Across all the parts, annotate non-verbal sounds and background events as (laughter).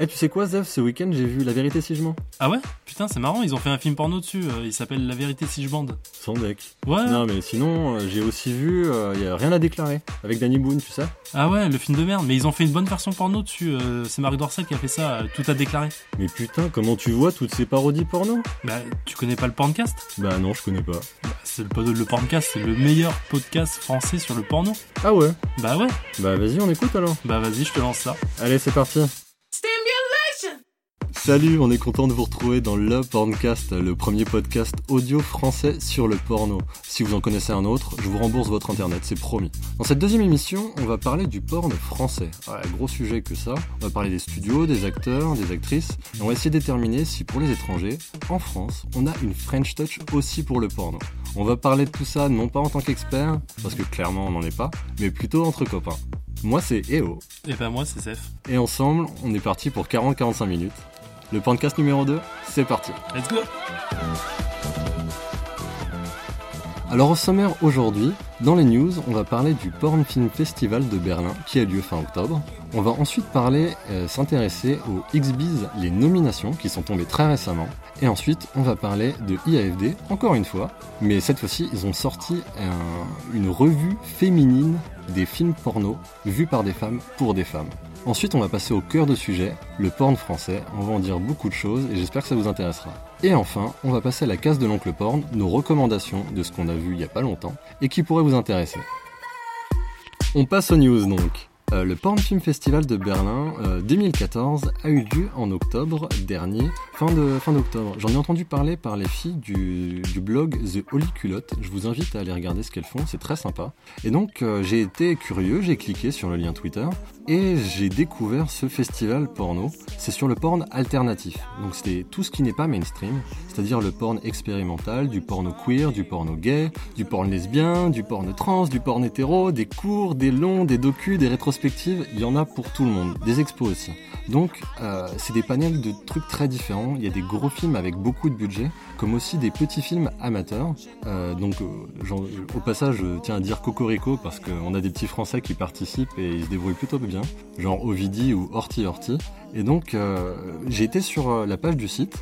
Eh, tu sais quoi, Zev, ce week-end, j'ai vu La vérité si je mens. Ah ouais? Putain, c'est marrant, ils ont fait un film porno dessus. euh, il s'appelle La vérité si je bande. Sans deck. Ouais. Non, mais sinon, euh, j'ai aussi vu Il y a rien à déclarer avec Danny Boone, tu sais. Ah ouais, le film de merde. Mais ils ont fait une bonne version porno dessus. euh, c'est Marie Dorcel qui a fait ça. euh, tout a déclaré. Mais putain, comment tu vois toutes ces parodies porno? Bah, tu connais pas le porncast Bah non, je connais pas. Bah, C'est le, le porncast, c'est le meilleur podcast français sur le porno. Ah ouais? Bah ouais. Bah vas-y, on écoute alors. Bah vas-y, je te lance ça. Allez, c'est parti. Salut, on est content de vous retrouver dans le Porncast, le premier podcast audio français sur le porno. Si vous en connaissez un autre, je vous rembourse votre internet, c'est promis. Dans cette deuxième émission, on va parler du porno français. Ouais, gros sujet que ça. On va parler des studios, des acteurs, des actrices, et on va essayer de déterminer si pour les étrangers, en France, on a une French touch aussi pour le porno. On va parler de tout ça non pas en tant qu'expert, parce que clairement on n'en est pas, mais plutôt entre copains. Moi c'est EO, Et bah moi, c'est Seth. et ensemble, on est parti pour 40-45 minutes. Le podcast numéro 2, c'est parti. Let's go Alors au sommaire aujourd'hui, dans les news, on va parler du Porn Film Festival de Berlin qui a lieu fin octobre. On va ensuite parler, euh, s'intéresser aux XBiz, les nominations qui sont tombées très récemment. Et ensuite, on va parler de IAFD, encore une fois. Mais cette fois-ci, ils ont sorti un- une revue féminine des films porno vus par des femmes pour des femmes. Ensuite, on va passer au cœur de sujet, le porn français. On va en dire beaucoup de choses et j'espère que ça vous intéressera. Et enfin, on va passer à la case de l'oncle porn, nos recommandations de ce qu'on a vu il y a pas longtemps et qui pourrait vous intéresser. On passe aux news donc. Euh, le Porn Film Festival de Berlin euh, 2014 a eu lieu en octobre dernier, fin d'octobre. J'en ai entendu parler par les filles du, du blog The Holy Culotte. Je vous invite à aller regarder ce qu'elles font, c'est très sympa. Et donc euh, j'ai été curieux, j'ai cliqué sur le lien Twitter et j'ai découvert ce festival porno. C'est sur le porn alternatif. Donc c'était tout ce qui n'est pas mainstream, c'est-à-dire le porn expérimental, du porno queer, du porno gay, du porn lesbien, du porno trans, du porn hétéro, des courts, des longs, des docus, des rétrospectives. Il y en a pour tout le monde, des expos aussi. Donc euh, c'est des panels de trucs très différents. Il y a des gros films avec beaucoup de budget, comme aussi des petits films amateurs. Euh, donc euh, au passage, je tiens à dire Cocorico parce qu'on a des petits Français qui participent et ils se débrouillent plutôt bien, genre Ovidi ou Horty Horty. Et donc euh, j'ai été sur euh, la page du site.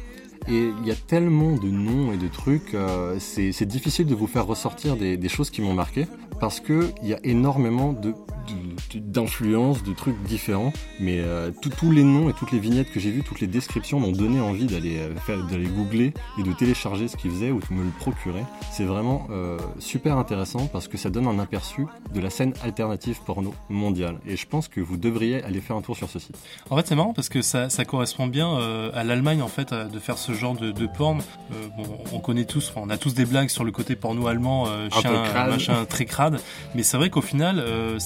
Et il y a tellement de noms et de trucs, euh, c'est difficile de vous faire ressortir des, des choses qui m'ont marqué parce que il y a énormément de de- d'influences, de, trucs différents. Mais euh, tous- tous les noms et toutes les vignettes que j'ai vues, toutes les descriptions m'ont donné envie d'aller euh, faire, d'aller googler et de télécharger ce qu'ils faisaient ou de me le procurer. C'est vraiment euh, super intéressant parce que ça donne un aperçu de la scène alternative porno mondiale. Et je pense que vous devriez aller faire un tour sur ce site. En fait, c'est marrant parce que ça, ça correspond bien euh, à l'Allemagne en fait de faire ce genre de, de porn. Euh, bon, on connaît tous, on a tous des blagues sur le côté porno allemand, euh, Un chien, machin très crade. Mais c'est vrai qu'au final, euh,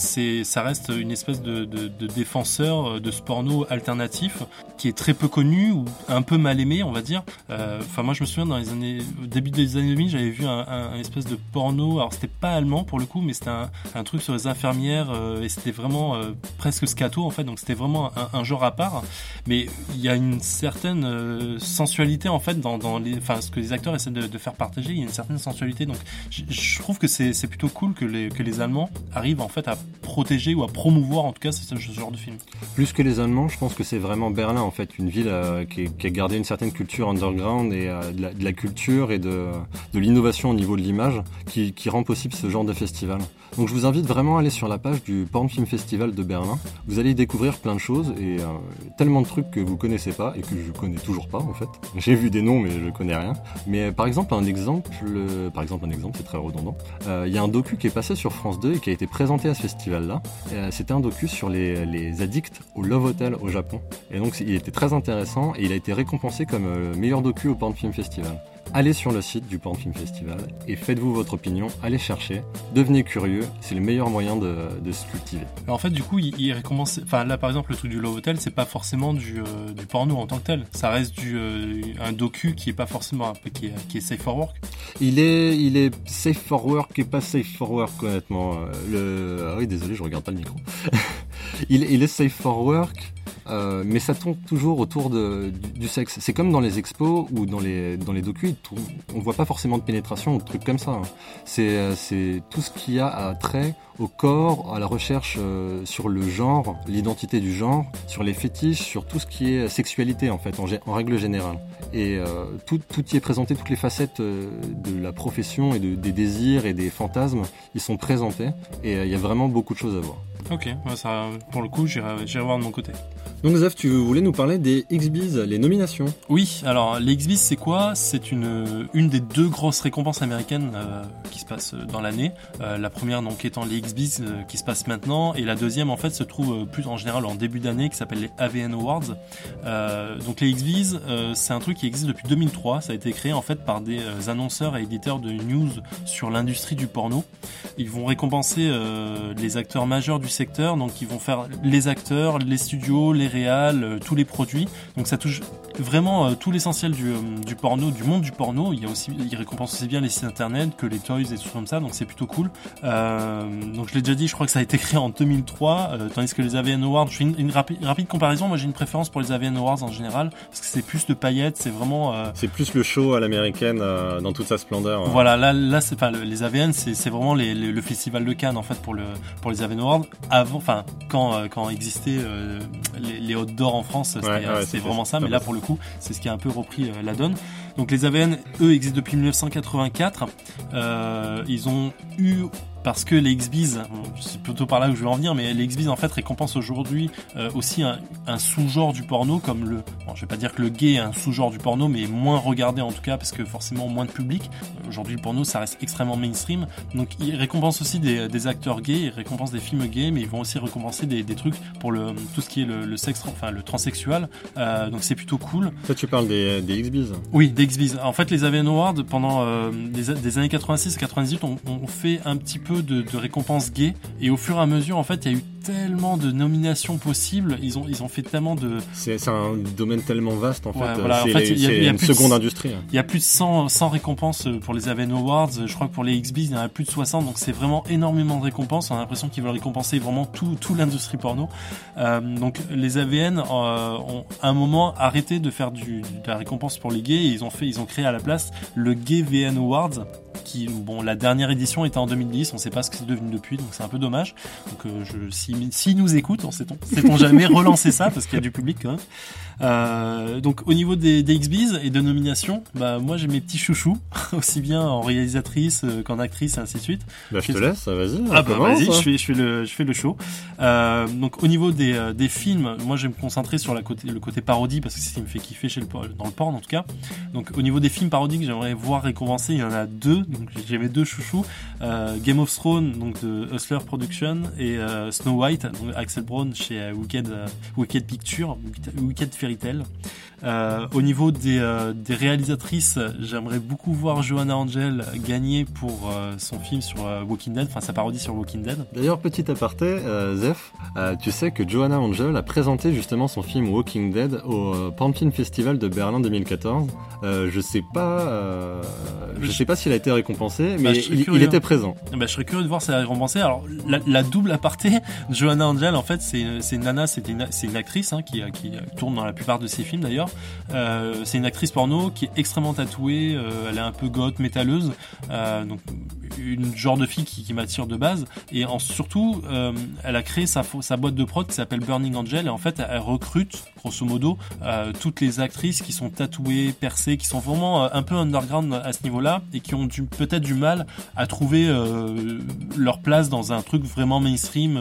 ça reste une espèce de, défenseur euh, de ce porno alternatif qui est très peu connu ou un peu mal aimé, on va dire. Euh, Enfin, moi, je me souviens dans les années, au début des années 2000, j'avais vu un, espèce de porno. Alors, c'était pas allemand pour le coup, mais c'était un, truc sur les infirmières euh, et c'était vraiment presque scato en fait. Donc, c'était vraiment un, genre à part. Mais il y a une certaine sensualité en fait dans, enfin, ce que les acteurs essaient de, faire partager. Il y a une certaine sensualité. Donc, je, trouve que c'est plutôt cool que les, que les Allemands arrivent en fait à ou à promouvoir en tout cas ce, genre de film. Plus que les Allemands, je pense que c'est vraiment Berlin en fait, une ville euh, qui, a gardé une certaine culture underground et euh, de, la, culture et de, l'innovation au niveau de l'image qui rend possible ce genre de festival. Donc je vous invite vraiment à aller sur la page du Porn Film Festival de Berlin. Vous allez y découvrir plein de choses et euh, tellement de trucs que vous connaissez pas et que je connais toujours pas en fait. J'ai vu des noms mais je connais rien. Mais par exemple un exemple, par exemple un exemple, c'est très redondant. Euh, Il y a un docu qui est passé sur France 2 et qui a été présenté à ce festival-là. Euh, C'était un docu sur les, les addicts au Love Hotel au Japon. Et donc il était très intéressant et il a été récompensé comme meilleur docu au Porn Film Festival. Allez sur le site du Porn Film Festival et faites-vous votre opinion, allez chercher, devenez curieux, c'est le meilleur moyen de, de se cultiver. Alors en fait, du coup, il, il récompense. Enfin, là, par exemple, le truc du Love Hotel, c'est pas forcément du, euh, du porno en tant que tel. Ça reste du euh, un docu qui est pas forcément qui est, qui est safe for work. Il est, il est safe for work et pas safe for work honnêtement. Euh, Le... Ah oui désolé je regarde pas le micro. (laughs) il, est safe for work. Euh, mais ça tourne toujours autour de, du, sexe. C'est comme dans les expos ou dans les, dans les docus, on voit pas forcément de pénétration ou de trucs comme ça. Hein. C'est, c'est tout ce qui a à trait au corps, à la recherche euh, sur le genre, l'identité du genre, sur les fétiches, sur tout ce qui est sexualité en fait, en, règle générale. Et euh, tout, tout, y est présenté, toutes les facettes euh, de la profession et de, des désirs et des fantasmes, ils sont présentés et euh, il y a vraiment beaucoup de choses à voir. Ok, ça, pour le coup, j'irai voir de mon côté. Donc Zef, tu voulais nous parler des XBs, les nominations Oui, alors les XBs c'est quoi? C'est une, une des deux grosses récompenses américaines euh, qui se passent dans l'année. Euh, la première donc étant les XBs euh, qui se passent maintenant et la deuxième en fait se trouve plus en général en début d'année qui s'appelle les AVN Awards. Euh, donc les XBs c'est un truc qui existe depuis 2003, ça a été créé en fait par des annonceurs et éditeurs de news sur l'industrie du porno. Ils vont récompenser les acteurs majeurs du secteur, donc ils vont faire les acteurs, les studios, les réals, euh, tous les produits. Donc ça touche vraiment euh, tout l'essentiel du, euh, du, porno, du monde du porno. Il y a aussi, il récompense aussi bien les sites internet que les toys et tout comme ça. Donc c'est plutôt cool. donc je l'ai déjà dit, je crois que ça a été créé en 2003, tandis que les AVN Awards, je fais une, rapide, rapide comparaison. Moi j'ai une préférence pour les AVN Awards en général parce que c'est plus de paillettes, c'est vraiment. c'est plus le show à l'américaine dans toute sa splendeur. Voilà, là, là c'est pas les AVN, c'est vraiment les, le festival de Cannes en fait pour le pour les AVN Awards. Avant, enfin quand quand existait les, les d'or en France, c'était vraiment ça, mais là pour le coup, c'est ce qui a un peu repris euh, la donne. Donc les AVN, eux, existent depuis 1984. Euh, ils ont eu parce que les XBs, c'est plutôt par là que je vais en venir, mais les XBs en fait récompensent aujourd'hui euh, aussi un, un sous-genre du porno comme le, bon, je vais pas dire que le gay est un sous-genre du porno, mais moins regardé en tout cas parce que forcément moins de public. Aujourd'hui le porno ça reste extrêmement mainstream, donc ils récompensent aussi des, des, acteurs gays, ils récompensent des films gays, mais ils vont aussi récompenser des, des trucs pour le tout ce qui est le, le sexe, enfin le transsexuel. Euh, donc c'est plutôt cool. Toi tu parles des, des XBs Oui, des XBs. En fait les AVN Awards pendant euh, des, des, années 86 et 98 on, on fait un petit peu de, de récompenses gays et au fur et à mesure en fait il y a eu tellement de nominations possibles ils ont ils ont fait tellement de c'est un domaine tellement vaste en fait. ouais, voilà. en a une seconde de, industrie il y a plus de 100, 100 récompenses pour les AVN Awards. Je crois que pour les XBs il y en a plus de 60 donc c'est vraiment énormément de récompenses. On a l'impression qu'ils veulent récompenser vraiment tout, tout l'industrie porno. Euh, donc les AVN euh, ont à un moment arrêté de faire du, de la récompense pour les gays. Et ils ont fait ils ont créé à la place le Gay VN Awards qui bon la dernière édition était en 2010 on sait pas ce que c'est devenu depuis. Donc c'est un peu dommage. Donc euh, je si, si nous écoute on sait-on sait-on jamais relancer ça parce qu'il y a du public quand même euh, donc au niveau des, des XBs et de nominations, bah moi j'ai mes petits chouchous, (laughs) aussi bien en réalisatrice euh, qu'en actrice et ainsi de suite. Bah je te laisse, vas-y. Ah bah vas-y, je fais, je fais le, je fais le show. Euh, donc au niveau des, des films, moi je vais me concentrer sur la côté, le côté parodie parce que c'est ce qui me fait kiffer chez le, dans le porn en tout cas. Donc au niveau des films parodiques, j'aimerais voir récompensés, il y en a deux. Donc j'ai mes deux chouchous, euh, Game of Thrones donc de Hustler Production et Snow White, Axel Braun chez Wicked, Wicked Picture, Wicked Fairy euh, au niveau des, euh, des réalisatrices, j'aimerais beaucoup voir Joanna Angel gagner pour euh, son film sur euh, Walking Dead, enfin sa parodie sur Walking Dead. D'ailleurs, petit aparté, euh, Zef, tu sais que Joanna Angel a présenté justement son film Walking Dead au Pan Film Festival de Berlin 2014. je sais pas, je sais pas s'il a été récompensé, mais bah, il, il, était présent. Bah, je serais curieux de voir si elle a récompensé. Alors, la, la double aparté, (laughs) Joanna Angel, en fait, c'est une nana, c'est une, une actrice hein, qui, qui tourne dans la plupart de ses films d'ailleurs. Euh, c'est une actrice porno qui est extrêmement tatouée, euh, elle est un peu goth, métalleuse, euh, donc une genre de fille qui, m'attire de base. Et surtout, elle a créé sa, sa boîte de prod qui s'appelle Burning Angel et en fait elle recrute grosso modo euh, toutes les actrices qui sont tatouées, percées, qui sont vraiment euh, un peu underground à ce niveau-là et qui ont peut-être du mal à trouver leur place dans un truc vraiment mainstream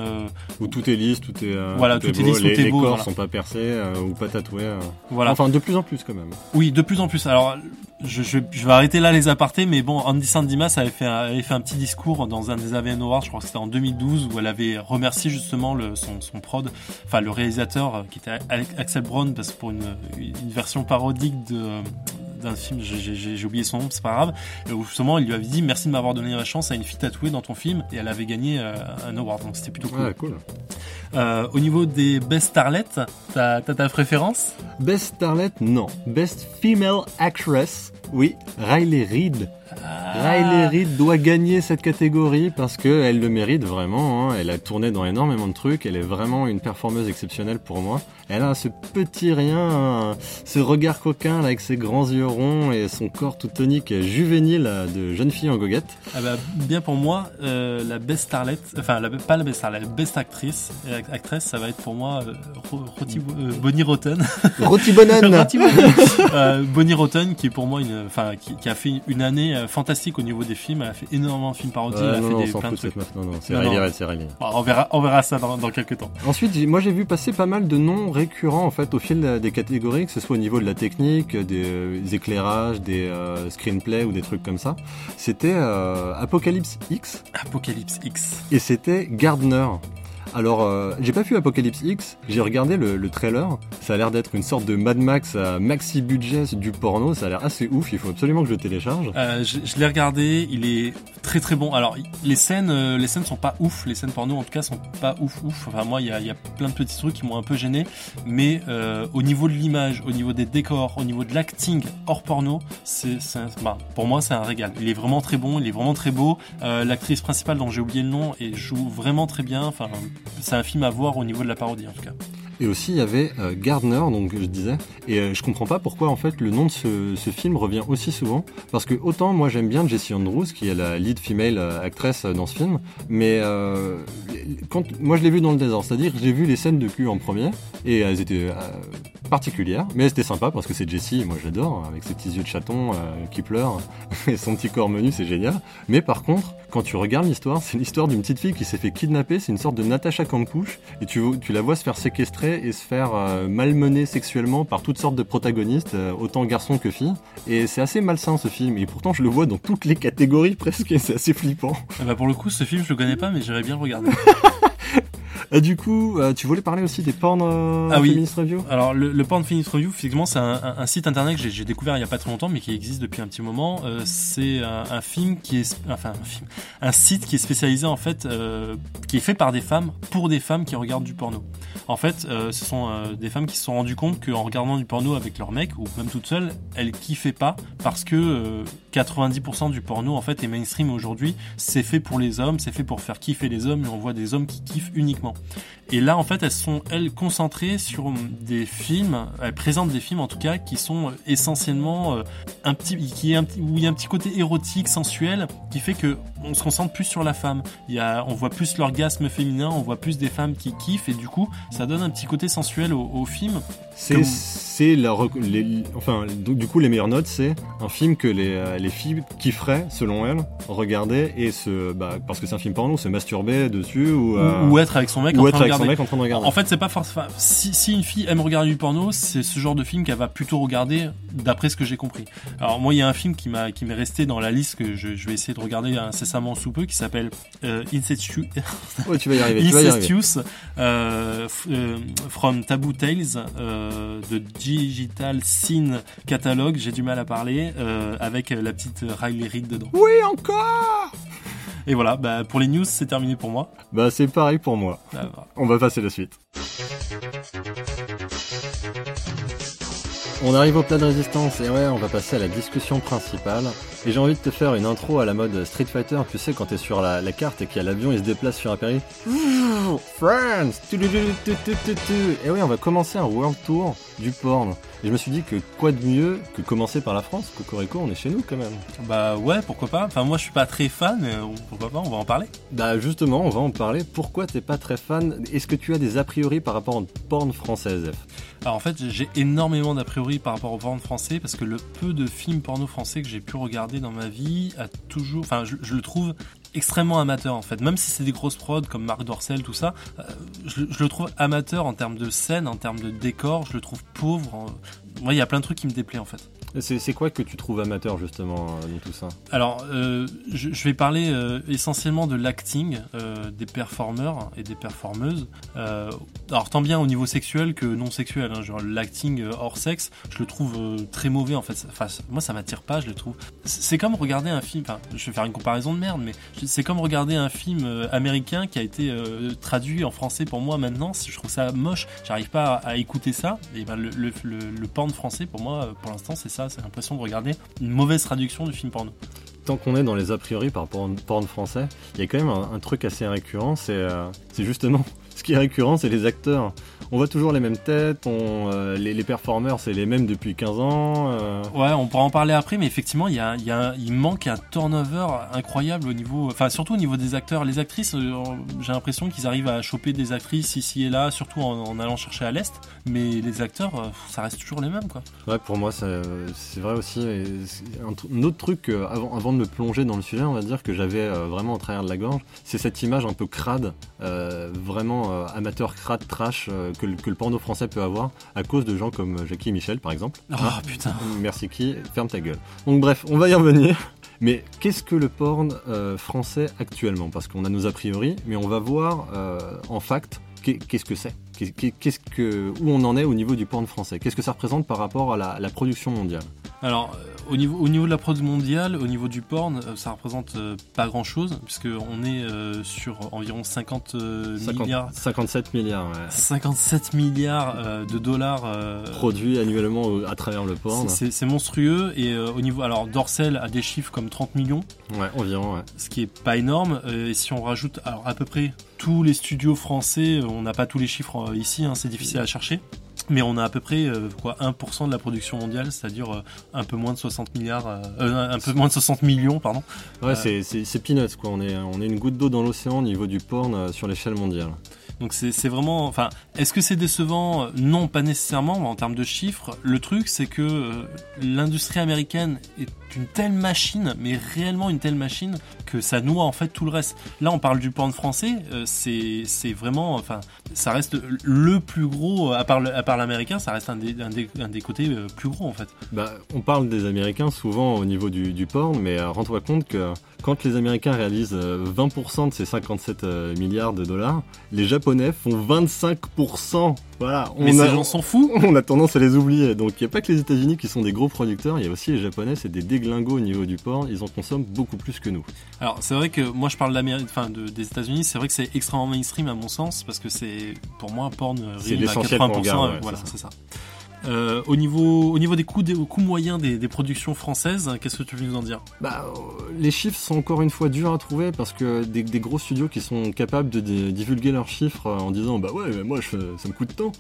où tout est lisse, tout est voilà, tout, est, beau, lisse, les, tout est les beau, corps voilà. sont pas percés ou pas tatoués. Voilà. Enfin, de plus en plus quand même. Oui, de plus en plus. Alors, je, je, je vais arrêter là les apartés, mais bon, Andy Sandimas avait fait, un, avait fait un petit discours dans un des AVN Awards, je crois que c'était en 2012, où elle avait remercié justement le, son, son prod, enfin le réalisateur euh, qui était Axel Braun, parce que pour une, une version parodique de d'un film, j'ai oublié son nom, c'est pas grave, où justement il lui avait dit merci de m'avoir donné la chance à une fille tatouée dans ton film, et elle avait gagné euh, un award, donc c'était plutôt cool. Euh, au niveau des Best Starlet, t'as ta préférence? Best Starlet, non. Best Female Actress, oui, Riley Reid. Ah, Riley Reid doit gagner cette catégorie parce qu'elle le mérite vraiment. Hein. Elle a tourné dans énormément de trucs. Elle est vraiment une performeuse exceptionnelle pour moi. Elle a ce petit rien, hein, ce regard coquin avec ses grands yeux ronds et son corps tout tonique et juvénile de jeune fille en goguette. Ah bah, bien pour moi, euh, la best starlet, enfin la, pas la best starlet, la best actrice, actrice, ça va être pour moi euh, euh, Bonnie Rotten. Roti Bonne. (laughs) Bonnie Rotten qui est pour moi une, enfin qui, a fait une année fantastique au niveau des films. Elle a fait énormément de films parodies. elle a fait des, plein de trucs. Non non, c'est Riley c'est Riley. On verra, on verra ça dans, dans quelques temps. Ensuite, moi j'ai vu passer pas mal de noms récurrent en fait au fil des catégories, que ce soit au niveau de la technique, des, euh, éclairages, des euh, screenplays ou des trucs comme ça. C'était euh, Apocalypse X. Apocalypse X. Et c'était Gardner. Alors, euh, j'ai pas vu Apocalypse X, j'ai regardé le, trailer. Ça a l'air d'être une sorte de Mad Max à maxi budget du porno. Ça a l'air assez ouf. Il faut absolument que je le télécharge. Euh, je, l'ai regardé. Il est très très bon. Alors, les scènes, euh, les scènes sont pas ouf. Les scènes porno, en tout cas, sont pas ouf ouf. Enfin, moi, il y a, plein de petits trucs qui m'ont un peu gêné. Mais au niveau de l'image, au niveau des décors, au niveau de l'acting hors porno, c'est, bah, pour moi, c'est un régal. Il est vraiment très bon. Il est vraiment très beau. L'actrice principale, dont j'ai oublié le nom, et joue vraiment très bien. Enfin, c'est un film à voir au niveau de la parodie en tout cas. Et aussi, il y avait euh, Gardner, donc je disais. Et euh, je comprends pas pourquoi, en fait, le nom de ce, film revient aussi souvent. Parce que autant, moi, j'aime bien Jessie Andrews, qui est la lead female euh, actress dans ce film. Mais quand, moi, je l'ai vu dans le désordre. C'est-à-dire j'ai vu les scènes de cul en premier. Et elles étaient particulières. Mais c'était sympa parce que c'est Jessie, moi, j'adore. Avec ses petits yeux de chaton qui pleurent. (laughs) et son petit corps menu, c'est génial. Mais par contre, quand tu regardes l'histoire, c'est l'histoire d'une petite fille qui s'est fait kidnapper. C'est une sorte de Natasha Kampusch. Et tu, tu la vois se faire séquestrer et se faire euh, malmener sexuellement par toutes sortes de protagonistes, euh, autant garçons que filles. Et c'est assez malsain ce film, et pourtant je le vois dans toutes les catégories (laughs) presque, et c'est assez flippant. Ah bah pour le coup, ce film je le connais pas, mais j'aimerais bien le regarder. (laughs) Euh, du coup, euh, tu voulais parler aussi des porn euh, ah Feminist Review? Alors, le, le Porn Feminist Review, effectivement, c'est un, site internet que j'ai découvert il y a pas très longtemps, mais qui existe depuis un petit moment. c'est un, film qui est, enfin, un, film, un site qui est spécialisé en fait, qui est fait par des femmes pour des femmes qui regardent du porno. En fait, ce sont des femmes qui se sont rendues compte qu'en regardant du porno avec leur mec ou même toute seule, elles kiffaient pas parce que 90% du porno en fait est mainstream aujourd'hui. C'est fait pour les hommes, c'est fait pour faire kiffer les hommes, et on voit des hommes qui kiffent uniquement. Et là, en fait, elles sont, elles, concentrées sur des films, elles présentent des films, en tout cas, qui sont essentiellement euh, un petit, qui où il y a un petit côté érotique, sensuel, qui fait que on se concentre plus sur la femme. Il y a, on voit plus l'orgasme féminin, on voit plus des femmes qui kiffent, et du coup, ça donne un petit côté sensuel au, film. C'est, c'est la, enfin, du coup, les meilleures notes, c'est un film que les, euh, les filles kifferaient, selon elles, regarder et se, bah, parce que c'est un film porno, se masturber dessus ou, euh, ou, être avec son mec, en, train de mec en train de regarder. En fait, c'est pas forcément. Si, si, une fille aime regarder du porno, c'est ce genre de film qu'elle va plutôt regarder, d'après ce que j'ai compris. Alors moi, il y a un film qui m'a qui m'est resté dans la liste que je, je, vais essayer de regarder incessamment sous peu, qui s'appelle euh, Incestuous. ouais, tu vas y arriver. Incestuous from Taboo Tales euh, de Digital Scene Catalogue. J'ai du mal à parler euh, avec la petite Riley Reid dedans. Oui, encore et voilà, bah, pour les news, c'est terminé pour moi. Bah, c'est pareil pour moi. Ah, bah. On va passer la suite. On arrive au plat de résistance et ouais, on va passer à la discussion principale. Et j'ai envie de te faire une intro à la mode Street Fighter, tu sais, quand t'es sur la, carte et qu'il y a l'avion, il se déplace sur un périph'. France Et oui, on va commencer un World Tour du porn. Et je me suis dit que quoi de mieux que commencer par la France Cocorico, on est chez nous quand même. Bah ouais, pourquoi pas. Enfin, moi je suis pas très fan, mais pourquoi pas, on va en parler. Bah justement, on va en parler. Pourquoi t'es pas très fan? Est-ce que tu as des a priori par rapport au porn française alors en fait, j'ai énormément d'a priori par rapport au porn français parce que le peu de films porno français que j'ai pu regarder dans ma vie a toujours, enfin, je, le trouve extrêmement amateur en fait. Même si c'est des grosses prods comme Marc Dorcel, tout ça, euh, je, je, le trouve amateur en termes de scène, en termes de décor. Je le trouve pauvre. Il y a plein de trucs qui me déplaient en fait. C'est quoi que tu trouves amateur justement euh, dans tout ça Alors, euh, je, vais parler euh, essentiellement de l'acting des performeurs et des performeuses. alors tant bien au niveau sexuel que non sexuel. Hein, genre l'acting hors sexe, je le trouve très mauvais en fait. Enfin, moi ça m'attire pas, je le trouve. C'est comme regarder un film. Enfin, je vais faire une comparaison de merde, mais c'est comme regarder un film américain qui a été traduit en français pour moi maintenant. Je trouve ça moche. J'arrive pas à, écouter ça. Et ben le, le, le porn français pour moi, pour l'instant, c'est ça c'est l'impression de regarder une mauvaise traduction du film porno. tant qu'on est dans les a priori par porn français, il y a quand même un, truc assez récurrent, c'est euh, justement ce qui est récurrent, c'est les acteurs on voit toujours les mêmes têtes, on, euh, les, les performeurs c'est les mêmes depuis 15 ans. Euh. Ouais, on pourra en parler après, mais effectivement, il y a, y a, il manque un turnover incroyable au niveau, enfin surtout au niveau des acteurs. Les actrices, euh, j'ai l'impression qu'ils arrivent à choper des actrices ici et là, surtout en, allant chercher à l'est, mais les acteurs, ça reste toujours les mêmes, quoi. Ouais, pour moi, c'est vrai aussi. un, autre truc, avant, avant de me plonger dans le sujet, on va dire que j'avais vraiment en travers de la gorge, c'est cette image un peu crade, vraiment amateur crade trash que, le porno français peut avoir à cause de gens comme Jackie et Michel, par exemple. Oh hein putain. Merci qui Ferme ta gueule. Donc bref, on va y revenir. Mais qu'est-ce que le porn euh, français actuellement? Parce qu'on a nos a priori, mais on va voir euh, en fact qu'est-ce que c'est Qu'est-ce que où on en est au niveau du porn français? Qu'est-ce que ça représente par rapport à la production mondiale? Alors, au niveau, au niveau de la prod mondiale, au niveau du porn, euh, ça représente euh, pas grand chose, puisqu'on est euh, sur environ 50 milliards. 57 milliards, ouais. 57 milliards de dollars. Produits annuellement à travers le porn. C'est monstrueux, et au niveau. Alors, Dorsel a des chiffres comme 30 millions. Ouais, environ, ouais. Ce qui est pas énorme, et si on rajoute, alors à peu près tous les studios français, on n'a pas tous les chiffres ici, hein, c'est difficile à chercher mais on a à peu près euh, quoi 1% de la production mondiale, c'est-à-dire euh, un peu moins de 60 milliards, euh, un peu moins de 60 millions, pardon. Ouais, c'est c'est peanuts quoi. On est on est une goutte d'eau dans l'océan au niveau du porn sur l'échelle mondiale. Donc c'est vraiment, enfin, est-ce que c'est décevant? Non, pas nécessairement en termes de chiffres. Le truc, c'est que l'industrie américaine est une telle machine, mais réellement une telle machine que ça noie en fait tout le reste. Là, on parle du porn français, euh, c'est vraiment, enfin, ça reste le plus gros à part à part l'américain, ça reste un des, un des, un des côtés euh, plus gros en fait. Bah, on parle des Américains souvent au niveau du, du porn, mais euh, rends-toi compte que quand les Américains réalisent 20% de ces 57 milliards de dollars, les Japonais font 25%. Voilà. On Mais a, ces gens s'en foutent. (laughs) On a tendance à les oublier. Donc il n'y a pas que les États-Unis qui sont des gros producteurs, il y a aussi les Japonais, c'est des déglingos au niveau du porn, ils en consomment beaucoup plus que nous. Alors c'est vrai que moi je parle enfin, de, des États-Unis, c'est vrai que c'est extrêmement mainstream à mon sens parce que c'est pour moi porn rime à 80%. voilà, c'est ça. Euh, au, niveau, au niveau des coûts, des, coûts moyens des, des productions françaises, qu'est-ce que tu veux nous en dire? Bah, euh, Les chiffres sont encore une fois durs à trouver parce que des, des gros studios qui sont capables de, divulguer leurs chiffres en disant bah ouais, mais moi je, ça me coûte tant, et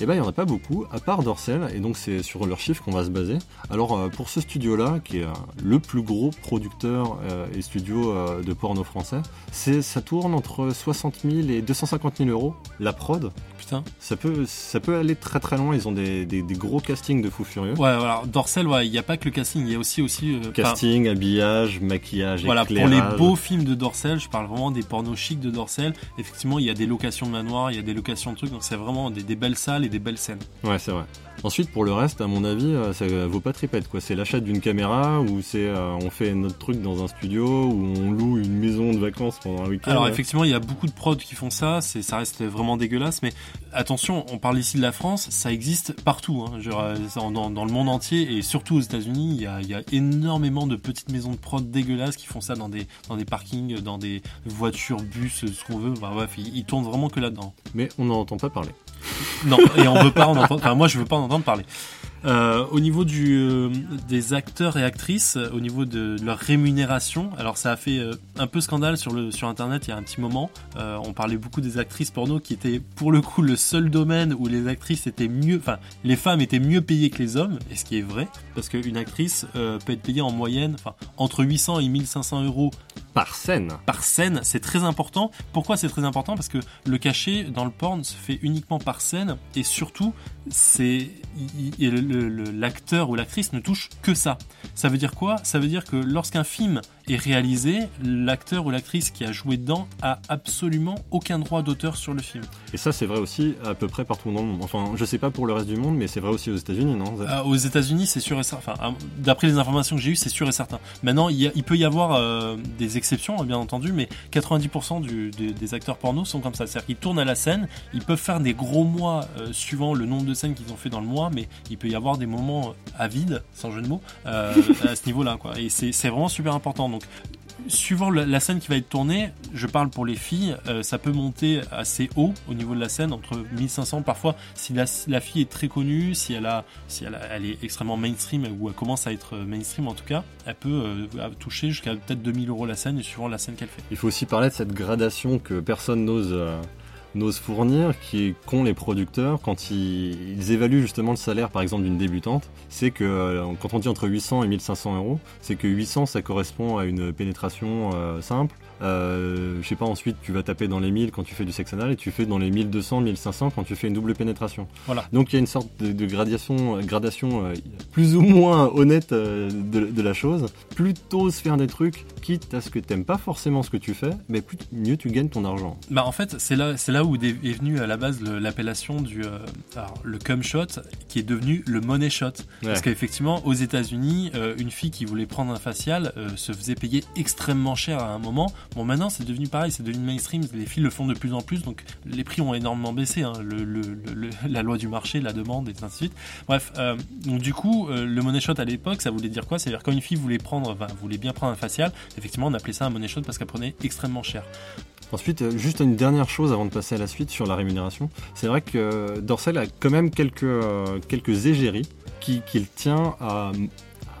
eh ben il y en a pas beaucoup, à part Dorsel, et donc c'est sur leurs chiffres qu'on va se baser. Alors euh, pour ce studio-là, qui est le plus gros producteur et studio de porno français, ça tourne entre 60 000 et 250 000 euros la prod. Putain. Ça peut, ça peut aller très très loin. Ils ont des, des, gros castings de fous furieux. Ouais, voilà. Dorsel, ouais, il n'y a pas que le casting, il y a aussi aussi. Euh, casting, habillage, maquillage, Voilà, pour les beaux films de Dorsel, je parle vraiment des pornos chics de Dorsel. Effectivement, il y a des locations de manoirs, il y a des locations de trucs, donc c'est vraiment des, des belles salles et des belles scènes. Ouais, c'est vrai. Ensuite, pour le reste, à mon avis, euh, ça vaut pas tripette. Quoi. C'est l'achat d'une caméra ou c'est euh, on fait notre truc dans un studio ou on loue une maison de vacances pendant un week-end. Alors effectivement, il y a beaucoup de prods qui font ça. C'est ça reste vraiment dégueulasse. Mais attention, on parle ici de la France, ça existe partout. Hein. Euh, dans, le monde entier et surtout aux États-Unis, il y a, y a, énormément de petites maisons de prod dégueulasses qui font ça dans des dans des parkings, dans des voitures, bus, ce qu'on veut. Enfin, bref, ils, ils tournent vraiment que là-dedans. Mais on n'en entend pas parler. Non, et on veut pas en entendre. Enfin, moi, je veux pas en entendre parler. Euh, au niveau euh, des acteurs et actrices, au niveau de, leur rémunération, alors ça a fait euh, un peu scandale sur, Internet il y a un petit moment. on parlait beaucoup des actrices porno qui étaient pour le coup le seul domaine où les actrices étaient mieux, enfin les femmes étaient mieux payées que les hommes, et ce qui est vrai, parce qu'une actrice peut être payée en moyenne, entre 800 et 1500 euros par scène. Par scène, c'est très important. Pourquoi c'est très important? Parce que le cachet dans le porn se fait uniquement par scène et surtout, c'est l'acteur ou l'actrice ne touche que ça. Ça veut dire quoi? Ça veut dire que lorsqu'un film est réalisé, l'acteur ou l'actrice qui a joué dedans a absolument aucun droit d'auteur sur le film. Et ça, c'est vrai aussi à peu près partout dans le monde. Enfin, je sais pas pour le reste du monde, mais c'est vrai aussi aux États-Unis, non euh, Aux États-Unis, c'est sûr et certain. Enfin, d'après les informations que j'ai eues, c'est sûr et certain. Maintenant, il, il peut y avoir euh, des exceptions, bien entendu, mais 90% du, des acteurs porno sont comme ça. C'est-à-dire qu'ils tournent à la scène, ils peuvent faire des gros mois euh, suivant le nombre de scènes qu'ils ont fait dans le mois, mais il peut y avoir des moments à vide, sans jeu de mots, (laughs) à ce niveau-là. Quoi. Et c'est vraiment super important. Donc suivant la, scène qui va être tournée, je parle pour les filles, euh, ça peut monter assez haut au niveau de la scène, entre 1500 parfois, si la, la fille est très connue, si elle a, si elle, elle est extrêmement mainstream ou elle commence à être mainstream en tout cas, elle peut euh, toucher jusqu'à peut-être 2000 euros la scène, suivant la scène qu'elle fait. Il faut aussi parler de cette gradation que personne n'ose euh, n'ose fournir, qui qu'ont les producteurs quand ils, ils évaluent justement le salaire, par exemple, d'une débutante. C'est que euh, quand on dit entre 800 et 1500 euros, c'est que 800 ça correspond à une pénétration euh, simple. Euh, je sais pas, ensuite tu vas taper dans les 1000 quand tu fais du sexe anal et tu fais dans les 1200, 1500 quand tu fais une double pénétration. Voilà. Donc il y a une sorte de, de gradation, gradation euh, plus ou moins honnête euh, de, de la chose. Plutôt se faire des trucs, quitte à ce que t'aimes pas forcément ce que tu fais, mais plus, mieux tu gagnes ton argent. Bah en fait c'est là c'est là où est est venu à la base l'appellation du alors, le cum shot qui est devenu le money shot parce qu'effectivement aux États-Unis une fille qui voulait prendre un facial se faisait payer extrêmement cher à un moment bon maintenant c'est devenu pareil c'est devenu mainstream les filles le font de plus en plus donc les prix ont énormément baissé hein, (laughs) la loi du marché la demande et ainsi de suite. Bref euh, donc du coup euh, le money shot à l'époque ça voulait dire quoi? C'est à dire quand une fille voulait prendre voulait bien prendre un facial effectivement on appelait ça un money shot parce qu'elle prenait extrêmement cher. Ensuite, euh, juste une dernière chose avant de passer à la suite sur la rémunération. C'est vrai que Dorsel a quand même quelques, quelques égéries qui- qu'il tient à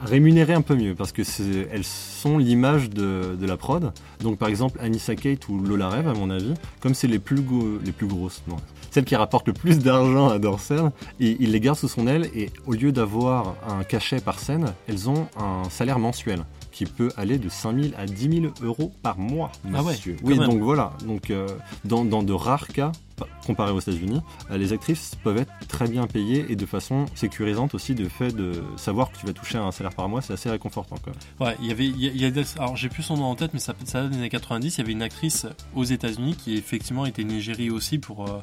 à rémunérer un peu mieux parce que c'est- elles sont l'image de, de la prod. Donc par exemple Anissa Kate ou Lola Rêve à mon avis, comme c'est les plus go- les plus grosses, non, celles qui rapportent le plus d'argent à Dorsel, il, il les garde sous son aile et au lieu d'avoir un cachet par scène, elles ont un salaire mensuel qui peut aller de 5000 à 10 000 euros par mois. Ah ouais, monsieur. oui, donc voilà. Donc euh, dans, dans de rares cas, comparé aux États-Unis, euh, les actrices peuvent être très bien payées et de façon sécurisante aussi. De fait de savoir que tu vas toucher un salaire par mois, c'est assez réconfortant. Quoi. Ouais, il y avait, il y a- alors j'ai plus son nom en tête, mais ça, ça date des années 90. Il y avait une actrice aux États-Unis qui effectivement était une égérie aussi pour, euh,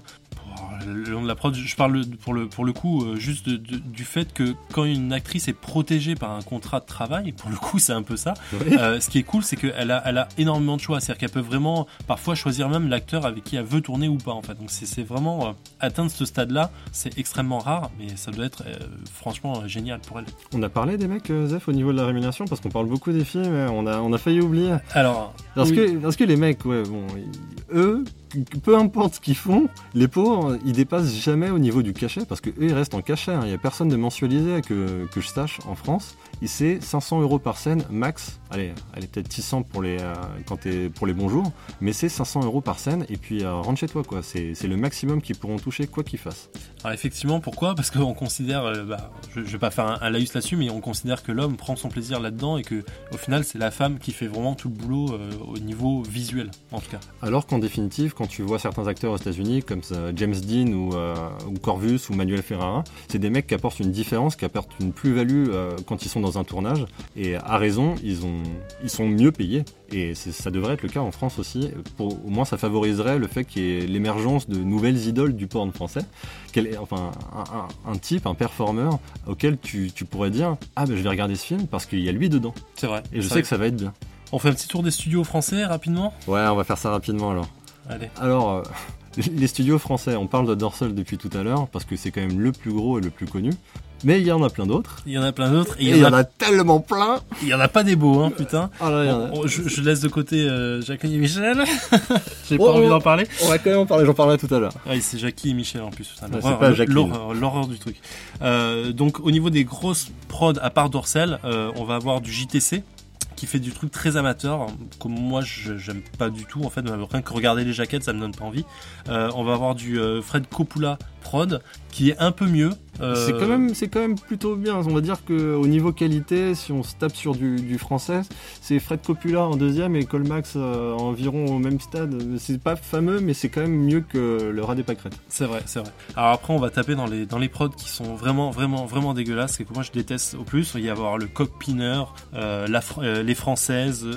euh, le long de la prod. Je parle pour le pour le coup euh, juste de- de- du fait que quand une actrice est protégée par un contrat de travail, pour le coup c'est un peu ça. Euh, ce qui est cool, c'est qu'elle a, elle a énormément de choix. C'est-à-dire qu'elle peut vraiment parfois choisir même l'acteur avec qui elle veut tourner ou pas en fait. Donc c'est vraiment euh, atteindre ce stade-là, c'est extrêmement rare, mais ça doit être euh, franchement euh, génial pour elle. On a parlé des mecs, Zef, au niveau de la rémunération, parce qu'on parle beaucoup des filles, mais on a, on a failli oublier. Alors Parce, oui. que, parce que les mecs, ouais, bon, eux, peu importe ce qu'ils font, les pauvres, ils dépassent jamais au niveau du cachet, parce que eux, ils restent en cachet. hein. Il n'y a personne de mensualisé que, que je sache en France. C'est 500 euros par scène max. Allez, allez peut-être 600 pour les, euh, quand pour les bons jours, mais c'est 500 euros par scène. Et puis euh, rentre chez toi, quoi. C'est le maximum qu'ils pourront toucher, quoi qu'ils fassent. Alors effectivement, pourquoi? Parce qu'on considère, euh, bah, je, je vais pas faire un, un laïus là-dessus, mais on considère que l'homme prend son plaisir là-dedans et que au final c'est la femme qui fait vraiment tout le boulot au niveau visuel, en tout cas. Alors qu'en définitive, quand tu vois certains acteurs aux États-Unis comme ça, James Dean ou, euh, ou Corvus ou Manuel Ferrara, c'est des mecs qui apportent une différence, qui apportent une plus-value euh, quand ils sont dans un tournage. Et à raison, ils, ont, ils sont mieux payés. Et ça devrait être le cas en France aussi. Pour, au moins, ça favoriserait le fait qu'il y ait l'émergence de nouvelles idoles du porn français. Est- enfin, un, un- un type, un performeur auquel tu, tu pourrais dire Ah, ben je vais regarder ce film parce qu'il y a lui dedans. C'est vrai. Et je sais vrai. que ça va être bien. On fait un petit tour des studios français rapidement? Ouais, on va faire ça rapidement alors. Allez. Alors, euh, (laughs) les studios français, on parle de Dorsal depuis tout à l'heure parce que c'est quand même le plus gros et le plus connu. Mais il y en a plein d'autres. Il y en a plein d'autres et Et il y, en a, tellement plein. il y en a pas des beaux, hein, putain. Ah là, il y en a- On- on- je, je laisse de côté euh, Jackie et Michel. (laughs) J'ai Oh, pas envie oh. d'en parler. On va quand même en parler, j'en parlerai tout à l'heure. Ah, c'est Jackie et Michel en plus. putain, Jacqueline. L'horreur, l'horreur du truc. Euh, donc au niveau des grosses prods, à part Dorsel, euh, on va avoir du JTC qui fait du truc très amateur, comme moi j'aime pas du tout en fait, rien que regarder les jaquettes ça me donne pas envie. Euh, on va avoir du euh, Fred Coppola prod qui est un peu mieux. Euh, C'est quand même, c'est quand même plutôt bien. On va dire que au niveau qualité, si on se tape sur du, du français, c'est Fred Coppola en deuxième et Colmax euh, environ au même stade. C'est pas fameux, mais c'est quand même mieux que le rat des pâquerettes. C'est vrai, c'est vrai. Alors après, on va taper dans les dans les prods qui sont vraiment, vraiment, vraiment dégueulasses et que moi je déteste au plus. Il y avoir le coq pinner, euh, les françaises,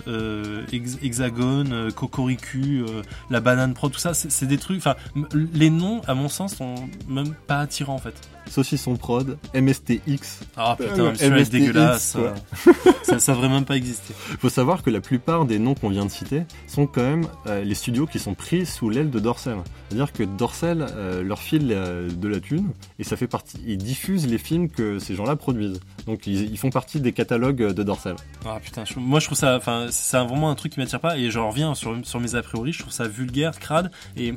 Hex- hexagone, cocoricu, la banane prod, tout ça. C'est des trucs. Enfin, les noms, à mon sens, sont même pas attirant en fait. Saucisson Prod, MSTX. Ah putain, le celui dégueulasse. ça, ça devrait même pas exister. (laughs) Faut savoir que la plupart des noms qu'on vient de citer sont quand même euh, les studios qui sont pris sous l'aile de Dorsel. C'est-à-dire que Dorsel euh, leur file euh, de la thune et ça fait partie. Ils diffusent les films que ces gens-là produisent. Donc ils, font partie des catalogues de Dorsel. Ah putain, moi je trouve ça, enfin c'est vraiment un truc qui m'attire pas et je reviens sur, sur mes a priori. Je trouve ça vulgaire, crade et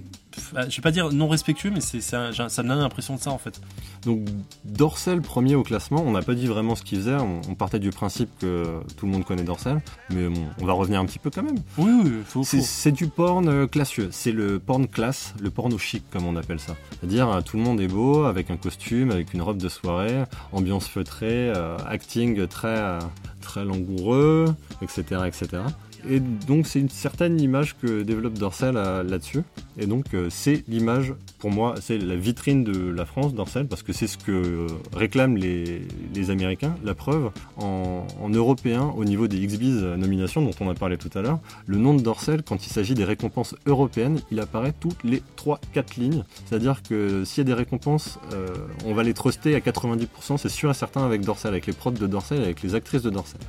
je vais pas dire non respectueux, mais c'est ça, ça me donne l'impression de ça en fait. Donc Dorsel premier au classement, on n'a pas dit vraiment ce qu'il faisait, on, partait du principe que tout le monde connaît Dorsel, mais bon, on va revenir un petit peu quand même. Oui, oui, faut, C'est du porn euh, classieux, c'est le porn classe, le porno chic comme on appelle ça. C'est-à-dire euh, tout le monde est beau, avec un costume, avec une robe de soirée, ambiance feutrée, euh, acting très, très langoureux, etc. etc. Et donc c'est une certaine image que développe Dorsel là-dessus. Et donc euh, c'est l'image, pour moi, c'est la vitrine de la France, Dorsel, parce que c'est ce que euh, réclament les, Américains. La preuve, en, européen, au niveau des XBIS nominations dont on a parlé tout à l'heure, le nom de Dorsel, quand il s'agit des récompenses européennes, il apparaît toutes les 3-4 lignes. C'est-à-dire que s'il y a des récompenses, euh, on va les truster à 90%, c'est sûr et certain avec Dorsel, avec les prods de Dorsel, avec les actrices de Dorsel.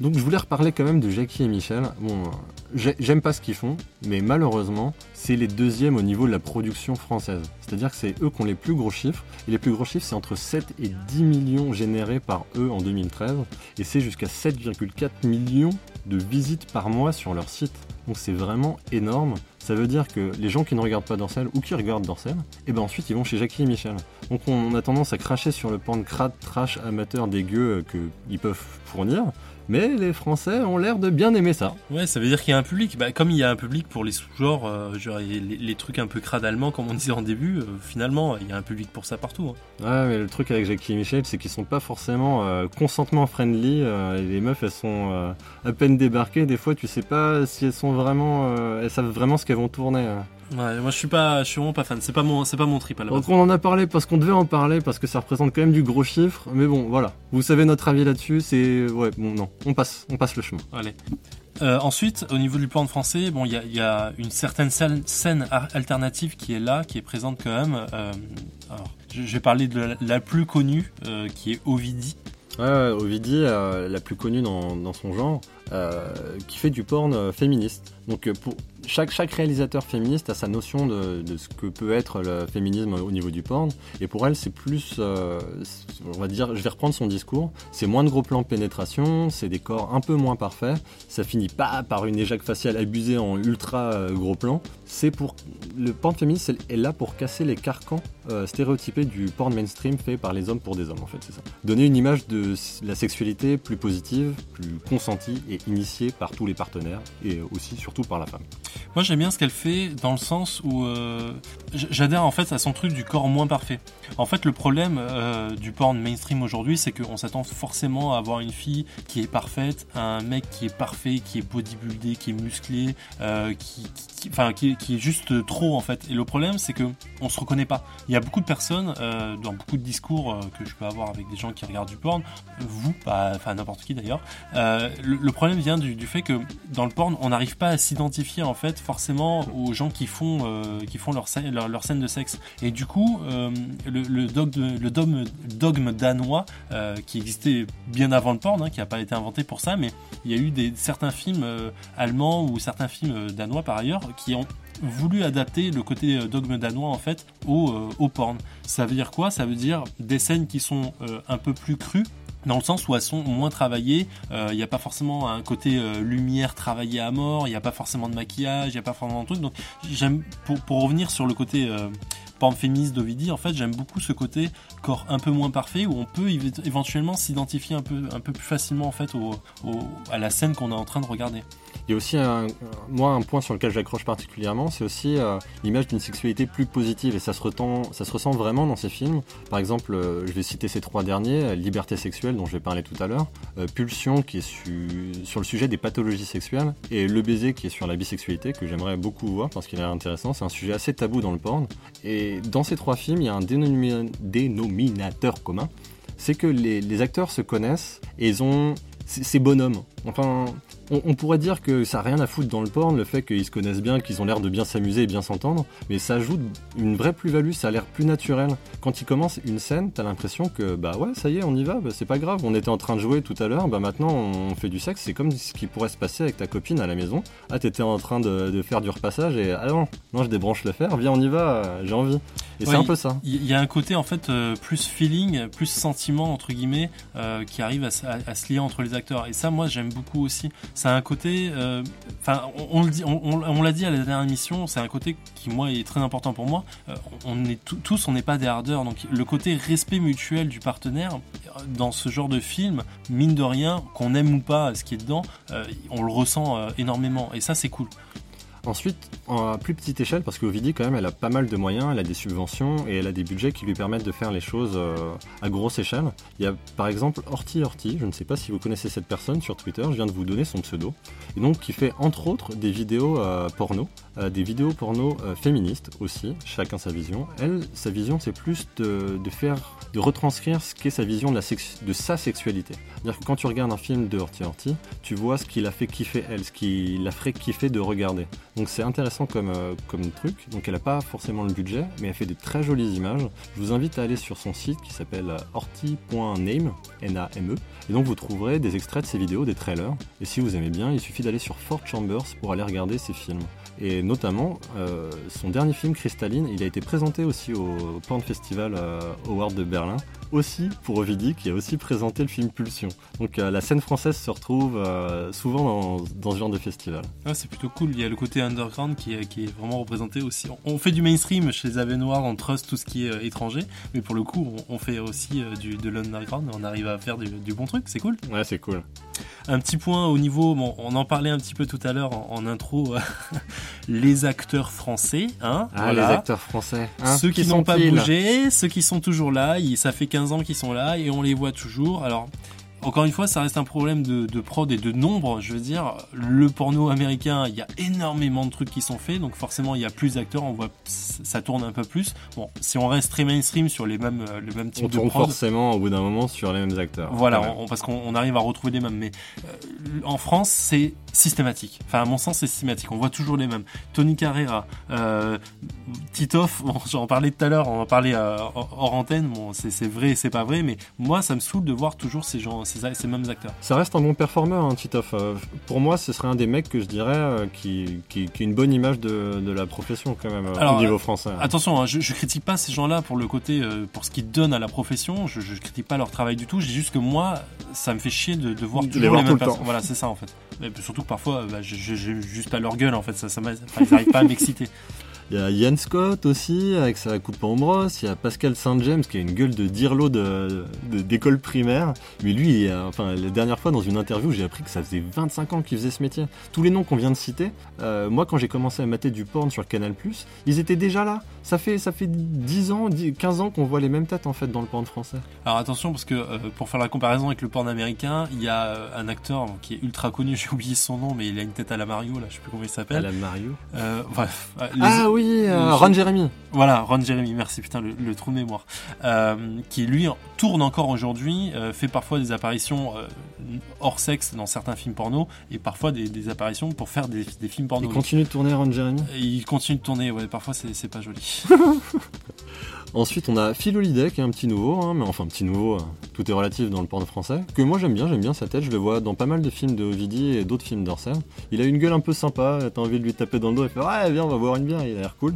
Donc je voulais reparler quand même de Jackie et Michel. Bon, j'aime pas ce qu'ils font, mais malheureusement, c'est les deuxièmes au niveau de la production française. C'est-à-dire que c'est eux qui ont les plus gros chiffres. Et les plus gros chiffres, c'est entre 7 et 10 millions générés par eux en 2013. Et c'est jusqu'à 7,4 millions de visites par mois sur leur site. Donc c'est vraiment énorme. Ça veut dire que les gens qui ne regardent pas Dorsel ou qui regardent Dorsel, et eh ben ensuite ils vont chez Jackie et Michel. Donc on a tendance à cracher sur le pan de crade, trash, amateur, dégueu euh, qu'ils peuvent fournir mais les Français ont l'air de bien aimer ça. Ouais, ça veut dire qu'il y a un public. Bah, comme il y a un public pour les sous-genres, euh, les, trucs un peu crades allemands, comme on disait en début, euh, finalement, il y a un public pour ça partout. Hein. Ouais, mais le truc avec Jackie et Michel, c'est qu'ils sont pas forcément euh, consentement friendly. les meufs, elles sont à peine débarquées. Des fois, tu sais pas si elles sont vraiment, elles savent vraiment ce qu'elles vont tourner. Ouais, moi je suis pas, je suis vraiment pas fan. C'est pas mon, c'est pas mon trip à la Donc on en a parlé parce qu'on devait en parler parce que ça représente quand même du gros chiffre. Mais bon, voilà. Vous savez notre avis là-dessus. C'est ouais, bon non, on passe, on passe le chemin. Allez. Euh, ensuite, au niveau du plan de français, bon, il y a, une certaine scène, alternative qui est là, qui est présente quand même. Euh, alors, je, vais parler de la, plus connue, euh, qui est Ovidie. Ouais, Ovidie, la plus connue dans, dans son genre, qui fait du porn féministe. Donc pour chaque, chaque réalisateur féministe a sa notion de, de, ce que peut être le féminisme au niveau du porn. Et pour elle, c'est plus, euh, on va dire, je vais reprendre son discours, c'est moins de gros plans de pénétration, c'est des corps un peu moins parfaits, ça finit pas par une éjac faciale abusée en ultra euh, gros plan. C'est pour le porn féministe est là pour casser les carcans euh, stéréotypés du porn mainstream fait par les hommes pour des hommes en fait, c'est ça. Donner une image de la sexualité plus positive, plus consentie et initiée par tous les partenaires et aussi surtout par la femme. Moi j'aime bien ce qu'elle fait dans le sens où euh, j'adhère en fait à son truc du corps moins parfait. En fait le problème euh, du porn mainstream aujourd'hui c'est qu'on s'attend forcément à avoir une fille qui est parfaite, un mec qui est parfait, qui est bodybuildé, qui est musclé, euh, qui, enfin qui, est juste trop en fait. Et le problème c'est que on se reconnaît pas. Il y a beaucoup de personnes dans beaucoup de discours que je peux avoir avec des gens qui regardent du porn, vous, enfin n'importe qui d'ailleurs. Le, problème vient du, du fait que dans le porn on n'arrive pas à s'identifier en forcément aux gens qui font, euh, qui font leur, scène, leur, scène de sexe. Et du coup, euh, le, dogme, le dogme, dogme danois, euh, qui existait bien avant le porn, hein, qui n'a pas été inventé pour ça, mais il y a eu des, certains films allemands ou certains films danois par ailleurs qui ont voulu adapter le côté dogme danois en fait au, au porn. Ça veut dire quoi? Ça veut dire des scènes qui sont un peu plus crues, dans le sens où elles sont moins travaillées. Il euh, n'y a pas forcément un côté euh, lumière travaillé à mort, il n'y a pas forcément de maquillage, il n'y a pas forcément de truc. Donc j'aime pour, revenir sur le côté euh, porn féministe d'Ovidie, en fait j'aime beaucoup ce côté corps un peu moins parfait où on peut éventuellement s'identifier un peu, un peu plus facilement en fait à la scène qu'on est en train de regarder. Il y a aussi un, moi un point sur lequel j'accroche particulièrement, c'est aussi euh, l'image d'une sexualité plus positive et ça se, ça se ressent vraiment dans ces films. Par exemple, euh, je vais citer ces trois derniers, euh, Liberté sexuelle dont je vais parler tout à l'heure, Pulsion qui est sur le sujet des pathologies sexuelles et Le baiser qui est sur la bisexualité que j'aimerais beaucoup voir parce qu'il est intéressant. C'est un sujet assez tabou dans le porn et dans ces trois films, il y a un dénominateur commun, c'est que les, les acteurs se connaissent et ils ont ces bonhommes. Enfin, on, pourrait dire que ça n'a rien à foutre dans le porn, le fait qu'ils se connaissent bien, qu'ils ont l'air de bien s'amuser et bien s'entendre, mais ça ajoute une vraie plus-value, ça a l'air plus naturel. Quand ils commencent une scène, t'as l'impression que bah ouais, ça y est, on y va, bah, c'est pas grave, on était en train de jouer tout à l'heure, bah maintenant on fait du sexe, c'est comme ce qui pourrait se passer avec ta copine à la maison. Ah, t'étais en train de, faire du repassage et ah non, non, je débranche le fer, viens, on y va, j'ai envie. Et c'est un peu ça. Il y a un côté en fait euh, plus feeling, plus sentiment entre guillemets, euh, qui arrive à, se lier entre les acteurs. Et ça, moi, j'aime beaucoup aussi. Ça a un côté, euh, enfin, on, l'a dit à la dernière émission, c'est un côté qui moi est très important pour moi. on est tous, on n'est pas des hardeurs, donc le côté respect mutuel du partenaire dans ce genre de film, mine de rien, qu'on aime ou pas ce qui est dedans, on le ressent énormément. Et ça, c'est cool. Ensuite, à plus petite échelle, parce qu'Ovidie, quand même, elle a pas mal de moyens, elle a des subventions et elle a des budgets qui lui permettent de faire les choses euh, à grosse échelle. Il y a par exemple Horty Horty, je ne sais pas si vous connaissez cette personne sur Twitter, je viens de vous donner son pseudo, et donc qui fait entre autres des vidéos euh, porno, euh, des vidéos porno féministes aussi, chacun sa vision. Elle, sa vision, c'est plus de, faire, de retranscrire ce qu'est sa vision de, sa sexualité. C'est-à-dire que quand tu regardes un film de Horty Horty, tu vois ce qui l'a fait kiffer elle, ce qui la ferait kiffer de regarder. Donc c'est intéressant comme, euh, comme truc. Donc elle n'a pas forcément le budget, mais elle fait des très jolies images. Je vous invite à aller sur son site qui s'appelle horty.name, N-A-M-E. Et donc vous trouverez des extraits de ses vidéos, des trailers. Et si vous aimez bien, il suffit d'aller sur Fort Chambers pour aller regarder ses films. Et notamment, euh, son dernier film, Crystalline, il a été présenté aussi au Porn Festival euh, Award de Berlin aussi pour Ovidie qui a aussi présenté le film Pulsion. Donc euh, la scène française se retrouve euh, souvent dans, ce genre de festival. Ah, c'est plutôt cool, il y a le côté underground qui est, qui est vraiment représenté aussi. On fait du mainstream chez les Ave Noirs, on trust tout ce qui est euh, étranger, mais pour le coup on, fait aussi du, de l'underground, on arrive à faire du, du bon truc, c'est cool. Ouais c'est cool. Un petit point au niveau, bon, on en parlait un petit peu tout à l'heure en, intro, (laughs) les acteurs français. Hein, ah, les acteurs français. Hein, ceux qui, n'ont pas bougé, ceux qui sont toujours là, ça fait 15 ans qu'ils sont là et on les voit toujours. Alors, encore une fois, ça reste un problème de, prod et de nombre. Je veux dire, le porno américain, il y a énormément de trucs qui sont faits, donc forcément, il y a plus d'acteurs, on voit, ça tourne un peu plus. Bon, si on reste très mainstream sur les mêmes, euh, les mêmes types on de prod, forcément au bout d'un moment sur les mêmes acteurs. Voilà, parce qu'on arrive à retrouver les mêmes. Mais euh, en France, c'est systématique. Enfin, à mon sens, c'est systématique. On voit toujours les mêmes. Tony Carrera, euh, Titoff, (laughs) bon, j'en parlais tout à l'heure, on en parlait euh, hors antenne. Bon, c'est vrai et c'est pas vrai, mais moi, ça me saoule de voir toujours ces gens, ces, mêmes acteurs. Ça reste un bon performeur, hein, Titoff. Euh, pour moi, ce serait un des mecs que je dirais euh, qui, qui, qui, a une bonne image de, de la profession quand même au niveau français. Attention, hein, je, je critique pas ces gens-là pour le côté, pour ce qu'ils donnent à la profession. Je, je critique pas leur travail du tout. Je dis juste que moi, ça me fait chier de, de voir toujours les, mêmes personnes. Voilà, c'est ça en fait. Mais surtout que parfois, bah, j'ai juste pas leur gueule en fait. Ça, ça ils n'arrivent pas à m'exciter. (laughs) Il y a Ian Scott aussi, avec sa coupe en brosse. Il y a Pascal Saint-James, qui a une gueule de dirlo d'école de, d'école primaire. Mais lui, enfin, la dernière fois, dans une interview, j'ai appris que ça faisait 25 ans qu'il faisait ce métier. Tous les noms qu'on vient de citer, euh, moi, quand j'ai commencé à mater du porn sur Canal+, ils étaient déjà là. Ça fait, ça fait 10 ans, 15 ans qu'on voit les mêmes têtes, en fait, dans le porn français. Alors attention, parce que euh, pour faire la comparaison avec le porn américain, il y a euh, un acteur qui est ultra connu, (laughs) j'ai oublié son nom, mais il a une tête à la Mario, là, je sais plus comment il s'appelle. À la Mario Bref. ah oui, euh, Ron Jeremy. Voilà, Ron Jeremy, merci putain, le, trou de mémoire. Euh, qui lui tourne encore aujourd'hui, euh, fait parfois des apparitions hors sexe dans certains films porno et parfois des, apparitions pour faire des, films porno. Il continue de tourner Ron Jeremy Il continue de tourner, ouais, parfois c'est pas joli. (laughs) Ensuite, on a Phil qui est un petit nouveau, hein, mais enfin un petit nouveau, tout est relatif dans le porno français, que moi j'aime bien, j'aime bien sa tête, je le vois dans pas mal de films de Ovidie et d'autres films d'Orsen. Il a une gueule un peu sympa, t'as envie de lui taper dans le dos et faire ouais viens on va boire une bière, il a l'air cool.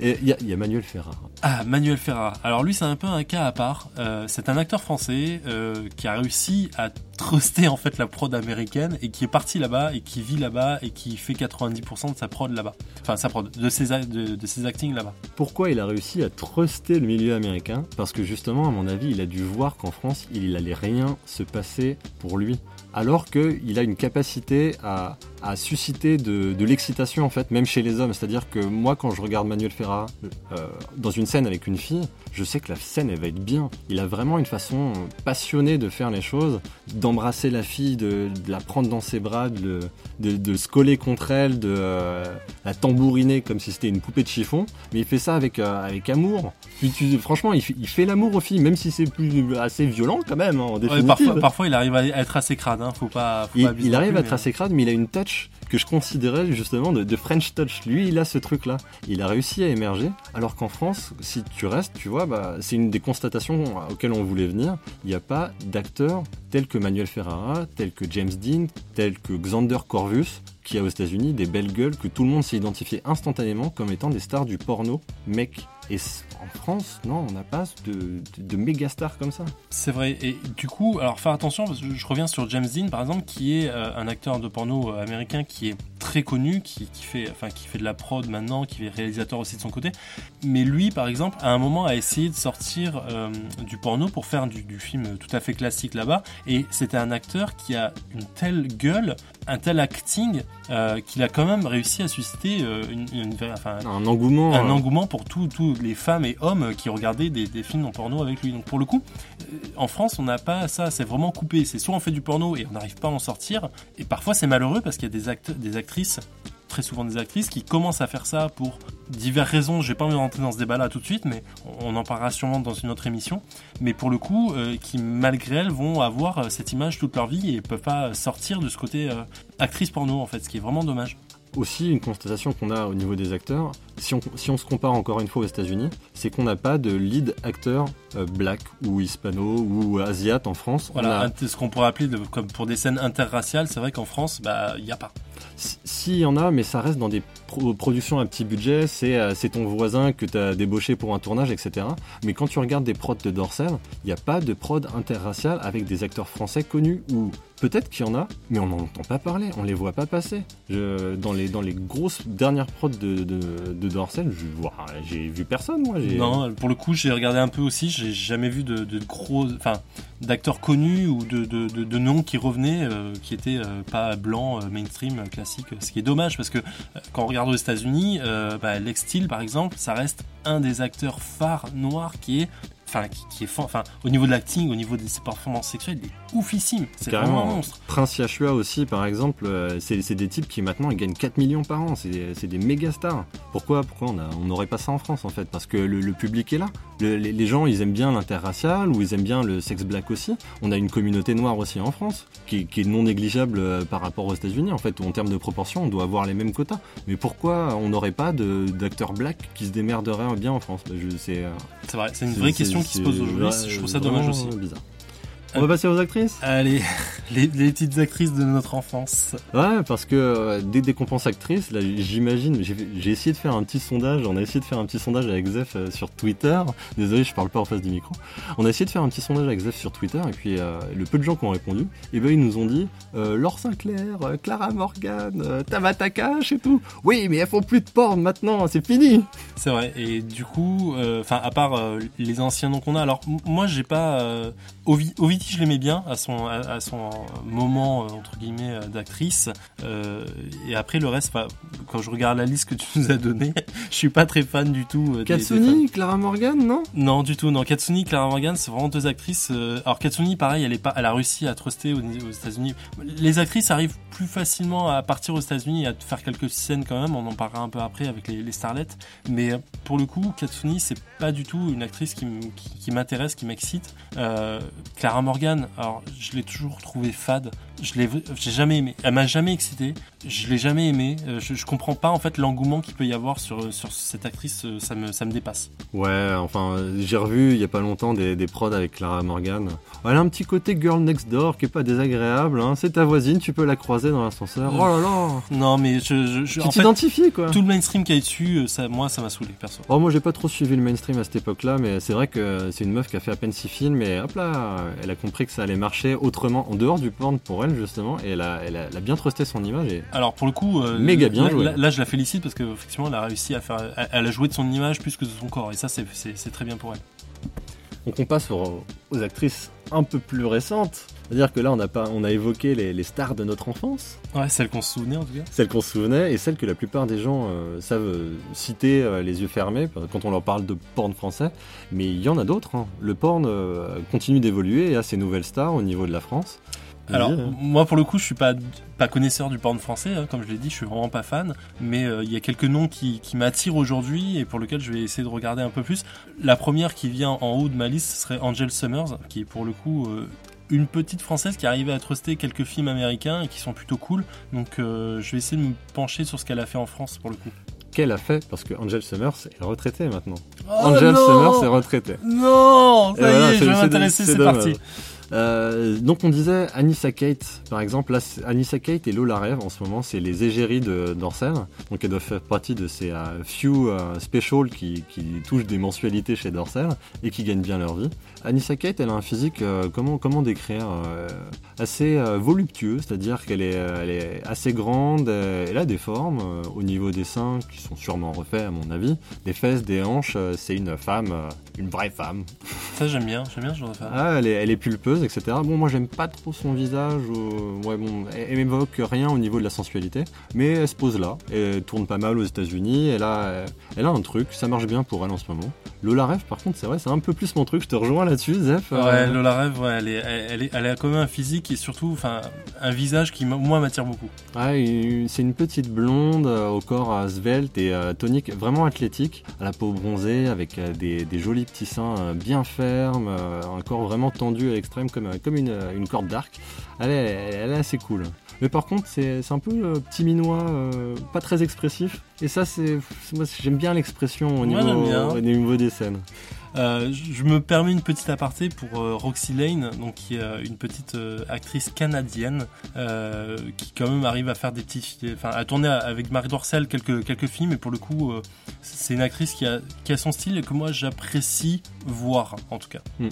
Et il y, a Manuel Ferrara. Ah, Manuel Ferrara. Alors lui, c'est un peu un cas à part. Euh, c'est un acteur français euh, qui a réussi à truster en fait la prod américaine et qui est parti là-bas et qui vit là-bas et qui fait 90% de sa prod là-bas. Enfin, sa prod, de ses, de, de ses actings là-bas. Pourquoi il a réussi à truster le milieu américain? Parce que justement, à mon avis, il a dû voir qu'en France, il allait rien se passer pour lui alors qu'il a une capacité à, susciter de, l'excitation en fait, même chez les hommes. C'est-à-dire que moi, quand je regarde Manuel Ferrara euh, dans une scène avec une fille, je sais que la scène elle va être bien. Il a vraiment une façon passionnée de faire les choses, d'embrasser la fille, de, la prendre dans ses bras, de, de, se coller contre elle, de euh, la tambouriner comme si c'était une poupée de chiffon. Mais il fait ça avec, euh, avec amour. franchement, il, fait l'amour aux filles, même si c'est plus assez violent quand même. Hein, en parfois, parfois, il arrive à être assez crade, hein, faut pas. il, arrive à être assez crade, mais il a une touch que je considérais justement de, de French touch. Lui, il a ce truc-là. Il a réussi à émerger, alors qu'en France, si tu restes, tu vois, bah, c'est une des constatations auxquelles on voulait venir. Il n'y a pas d'acteurs tels que Manuel Ferrara, tels que James Dean, tels que Xander Corvus, qui a aux États-Unis des belles gueules que tout le monde s'est identifié instantanément comme étant des stars du porno mec. Et en France, non, on n'a pas de, de, méga stars comme ça. C'est vrai. Et du coup, alors faire attention, parce que je reviens sur James Dean, par exemple, qui est euh, un acteur de porno euh, américain qui est très connu, qui, fait, enfin, qui fait de la prod maintenant, qui est réalisateur aussi de son côté. Mais lui, par exemple, à un moment a essayé de sortir euh, du porno pour faire du, du, film tout à fait classique là-bas. Et c'était un acteur qui a une telle gueule, un tel acting, qu'il a quand même réussi à susciter une, un engouement, un engouement pour tous les femmes et hommes qui regardaient des, films en porno avec lui. Donc pour le coup, euh, en France, on n'a pas ça, c'est vraiment coupé. C'est soit on fait du porno et on n'arrive pas à en sortir, et parfois c'est malheureux parce qu'il y a des, actes, des actrices très souvent des actrices qui commencent à faire ça pour diverses raisons. J'ai pas envie de rentrer dans ce débat-là tout de suite, mais on en parlera sûrement dans une autre émission. Mais pour le coup, euh, qui malgré elles vont avoir euh, cette image toute leur vie et peuvent pas sortir de ce côté actrice porno en fait, ce qui est vraiment dommage aussi une constatation qu'on a au niveau des acteurs, si on, si on se compare encore une fois aux États-Unis, c'est qu'on n'a pas de lead acteur euh, black ou hispano ou asiate en France. Voilà, ce qu'on pourrait appeler comme pour des scènes interraciales, c'est vrai qu'en France, bah, il n'y a pas. S'il y en a, mais ça reste dans des productions à petit budget, euh, c'est ton voisin que tu as débauché pour un tournage, etc. Mais quand tu regardes des prods de Dorsel, il n'y a pas de prod interracial avec des acteurs français connus ou peut-être qu'il y en a, mais on n'en entend pas parler, on les voit pas passer. Dans, les, dans les grosses dernières prods de, de, Dorsel, j'ai vu personne. Non, pour le coup, j'ai regardé un peu aussi, j'ai jamais vu de, de gros. Enfin, d'acteurs connus ou de, de, de, noms qui revenaient, euh, qui étaient euh, pas blancs, euh, mainstream, classiques. Ce qui est dommage parce que quand on regarde aux États-Unis, bah, Lex Steel par exemple, ça reste un des acteurs phares noirs qui est enfin qui, est enfin au niveau de l'acting, au niveau de ses performances sexuelles, il est oufissime. C'est vraiment un monstre. Prince Yashua aussi, par exemple, c'est des types qui maintenant ils gagnent 4 millions par an. C'est des, des, méga stars. Pourquoi, pourquoi on n'aurait pas ça en France en fait? Parce que le, le, public est là les, gens, ils aiment bien l'interracial ou ils aiment bien le sexe black aussi. On a une communauté noire aussi en France qui, est non négligeable euh, par rapport aux États-Unis. En fait, en termes de proportion, on doit avoir les mêmes quotas. Mais pourquoi on n'aurait pas d'acteurs black qui se démerderaient bien en France? Bah, C'est vrai, c'est une vraie question qui se pose aujourd'hui. Je trouve ça dommage aussi. Bizarre. On va passer aux actrices? Allez, (laughs) les, petites actrices de notre enfance. Ouais, parce que euh, dès, qu'on pense actrices, là, j'imagine, j'ai essayé de faire un petit sondage, on a essayé de faire un petit sondage avec Zef euh, sur Twitter. Désolé, je parle pas en face du micro. On a essayé de faire un petit sondage avec Zef sur Twitter, et puis euh, le peu de gens qui ont répondu, et eh ben ils nous ont dit Laure Sinclair, Clara Morgan, Tabata Cash et tout. Oui, mais elles font plus de porn maintenant, c'est fini C'est vrai, et du coup, enfin, à part les anciens noms qu'on a, alors moi j'ai pas Je l'aimais bien à son, à, son moment, euh, entre guillemets, euh, d'actrice. Euh, et après, le reste, quand je regarde la liste que tu (laughs) nous as donnée, je suis pas très fan du tout. Katsuni, Clara Morgan, non? Non, du tout. Non, Katsuni, Clara Morgan, c'est vraiment deux actrices. alors, Katsuni, pareil, elle, est pas, elle a réussi à truster aux, aux États-Unis. Les actrices arrivent plus facilement à partir aux États-Unis et à faire quelques scènes quand même. On en parlera un peu après avec les, les starlettes. Mais pour le coup, Katsuni, c'est pas du tout une actrice qui, qui, m'intéresse, qui m'excite. Euh, Clara Morgan, alors je l'ai toujours trouvé fade. Je l'ai, j'ai jamais aimé. Elle m'a jamais excité. Je l'ai jamais aimé. Euh, je, je, comprends pas en fait l'engouement qu'il peut y avoir sur sur cette actrice. Euh, ça me ça me dépasse. Ouais, enfin j'ai revu il y a pas longtemps des, des prods avec Clara Morgan. Elle a un petit côté girl next door qui est pas désagréable. Hein. C'est ta voisine, tu peux la croiser dans l'ascenseur. Oh là là. Non mais je, je, tu t'identifies quoi. Tout le mainstream qui est dessus, ça moi ça m'a saoulé perso. Oh moi j'ai pas trop suivi le mainstream à cette époque-là, mais c'est vrai que c'est une meuf qui a fait à peine six films, et hop là, elle a compris que ça allait marcher autremement en dehors du porn pour elle justement, et elle a, elle a, bien trusté son image. Et... Alors pour le coup, euh, méga bien là, joué. Là, je la félicite parce que effectivement elle a réussi à faire, elle a joué de son image plus que de son corps, et ça c'est très bien pour elle. Donc on passe aux, actrices un peu plus récentes. C'est-à-dire que là, on a, pas, on a évoqué les, stars de notre enfance. Ouais, celles qu'on se souvenait en tout cas. Celles qu'on se souvenait et celles que la plupart des gens euh, savent euh, citer euh, les yeux fermés quand on leur parle de porn français. Mais il y en a d'autres. Hein. Le porn continue d'évoluer et a ses nouvelles stars au niveau de la France. Alors, moi pour le coup, je suis pas, pas connaisseur du porn français, hein, comme je l'ai dit, je suis vraiment pas fan, mais il y a quelques noms qui, qui m'attirent aujourd'hui et pour lesquels je vais essayer de regarder un peu plus. La première qui vient en haut de ma liste ce serait Angel Summers, qui est pour le coup une petite française qui arrivait à truster quelques films américains et qui sont plutôt cool. Donc euh, je vais essayer de me pencher sur ce qu'elle a fait en France pour le coup. Qu'elle a fait Parce que Angel Summers est retraitée maintenant. Oh Angel Summers est retraitée. Non Ça y est, je vais m'intéresser, c'est parti. Euh, donc on disait Anissa Kate, par exemple. Là, Anissa Kate et Lola Rêve en ce moment, c'est les égéries de Dorsel. Donc elles doivent faire partie de ces euh, few euh, special qui, qui, touchent des mensualités chez Dorsel et qui gagnent bien leur vie. Anissa Kate, elle a un physique, comment, comment décrire Assez voluptueux, c'est-à-dire qu'elle est, elle est assez grande, elle a des formes au niveau des seins qui sont sûrement refaits à mon avis. Les fesses, des hanches, c'est une femme, une vraie femme. Ça j'aime bien, j'aime bien ce genre de femme. Ah, elle est, elle est pulpeuse etc. Bon, moi j'aime pas trop son visage, ouais, bon, elle, m'évoque rien au niveau de la sensualité, mais elle se pose là, elle tourne pas mal aux États-Unis, elle a, elle a un truc, ça marche bien pour elle en ce moment. Lola Rêve, par contre, c'est vrai, c'est un peu plus mon truc, je te rejoins là-dessus, Zef. Ouais, euh. Lola Rêve, ouais, elle, est, elle, est, elle a quand même un physique et surtout enfin, un visage qui, moi, m'attire beaucoup. Ouais, c'est une petite blonde euh, au corps euh, svelte et tonique, vraiment athlétique, à la peau bronzée, avec des, des jolis petits seins bien fermes, un corps vraiment tendu à l'extrême comme, comme une, une corde d'arc. Elle est, elle est assez cool. Mais par contre, c'est un peu euh, petit minois, euh, pas très expressif. Et ça, c'est moi j'aime bien l'expression au, niveau, niveau des scènes. Euh, je me permets une petite aparté pour Roxy Lane, donc qui est une petite actrice canadienne qui quand même arrive à faire des petits, enfin à tourner avec Marie Dorcel quelques quelques films. Et pour le coup, c'est une actrice qui a qui a son style et que moi j'apprécie voir en tout cas. Hmm.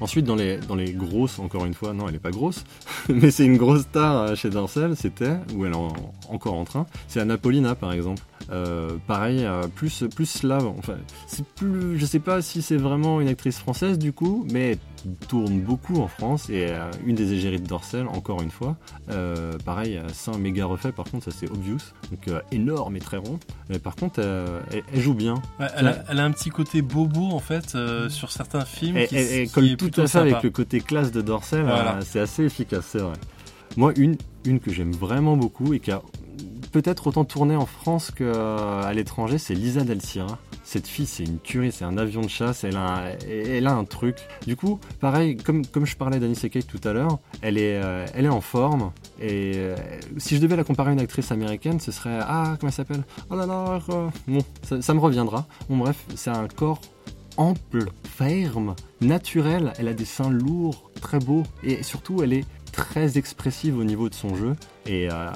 Ensuite, dans les, dans les grosses, encore une fois, non, elle n'est pas grosse, (laughs) mais c'est une grosse star euh, chez Darcel, c'était, ou elle est encore en train, c'est Anapolina par exemple. Euh, pareil, euh, plus, plus slave. Enfin, c'est plus, je sais pas si c'est vraiment une actrice française du coup, mais elle tourne beaucoup en France et une des égéries de Dorsel, encore une fois. pareil, un méga refait, par contre, ça c'est obvious. Donc énorme et très rond. Mais par contre, elle, joue bien. elle, a, un petit côté bobo en fait sur certains films. Et, elle, colle tout à fait avec le côté classe de Dorsel. c'est assez efficace, c'est vrai. Moi, une, une que j'aime vraiment beaucoup et qui a peut-être autant tourné en France qu'à l'étranger, c'est Lisa Del. Cette fille, c'est une tuerie, c'est un avion de chasse, elle a, un, elle a un truc. Du coup, pareil, comme, comme je parlais d'Annie Kate tout à l'heure, elle est, euh, elle est en forme. Et euh, si je devais la comparer à une actrice américaine, ce serait. Ah, comment elle s'appelle? Oh là là, euh, bon, ça, ça me reviendra. Bon, bref, c'est un corps ample, ferme, naturel. Elle a des seins lourds, très beaux. Et surtout, elle est très expressive au niveau de son jeu et euh,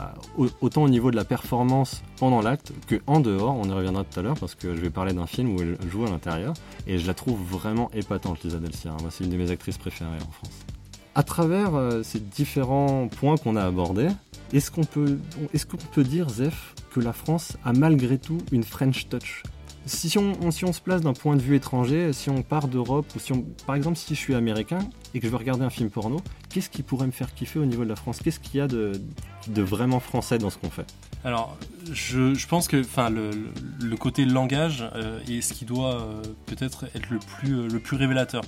autant au niveau de la performance pendant l'acte que en dehors. On y reviendra tout à l'heure parce que je vais parler d'un film où elle joue à l'intérieur et je la trouve vraiment épatante, Lisa Del Moi, c'est une de mes actrices préférées en France. À travers euh, ces différents points qu'on a abordés, est-ce qu'on peut, qu'on peut dire, Zef, que la France a malgré tout une French touch? Si on, se place d'un point de vue étranger, si on part d'Europe, ou si par exemple si je suis américain et que je veux regarder un film porno, qu'est-ce qui pourrait me faire kiffer au niveau de la France? Qu'est-ce qu'il y a de vraiment français dans ce qu'on fait? Alors, je, je, pense que enfin, le, le, côté langage euh, est ce qui doit euh, peut-être être le plus, euh, le plus révélateur.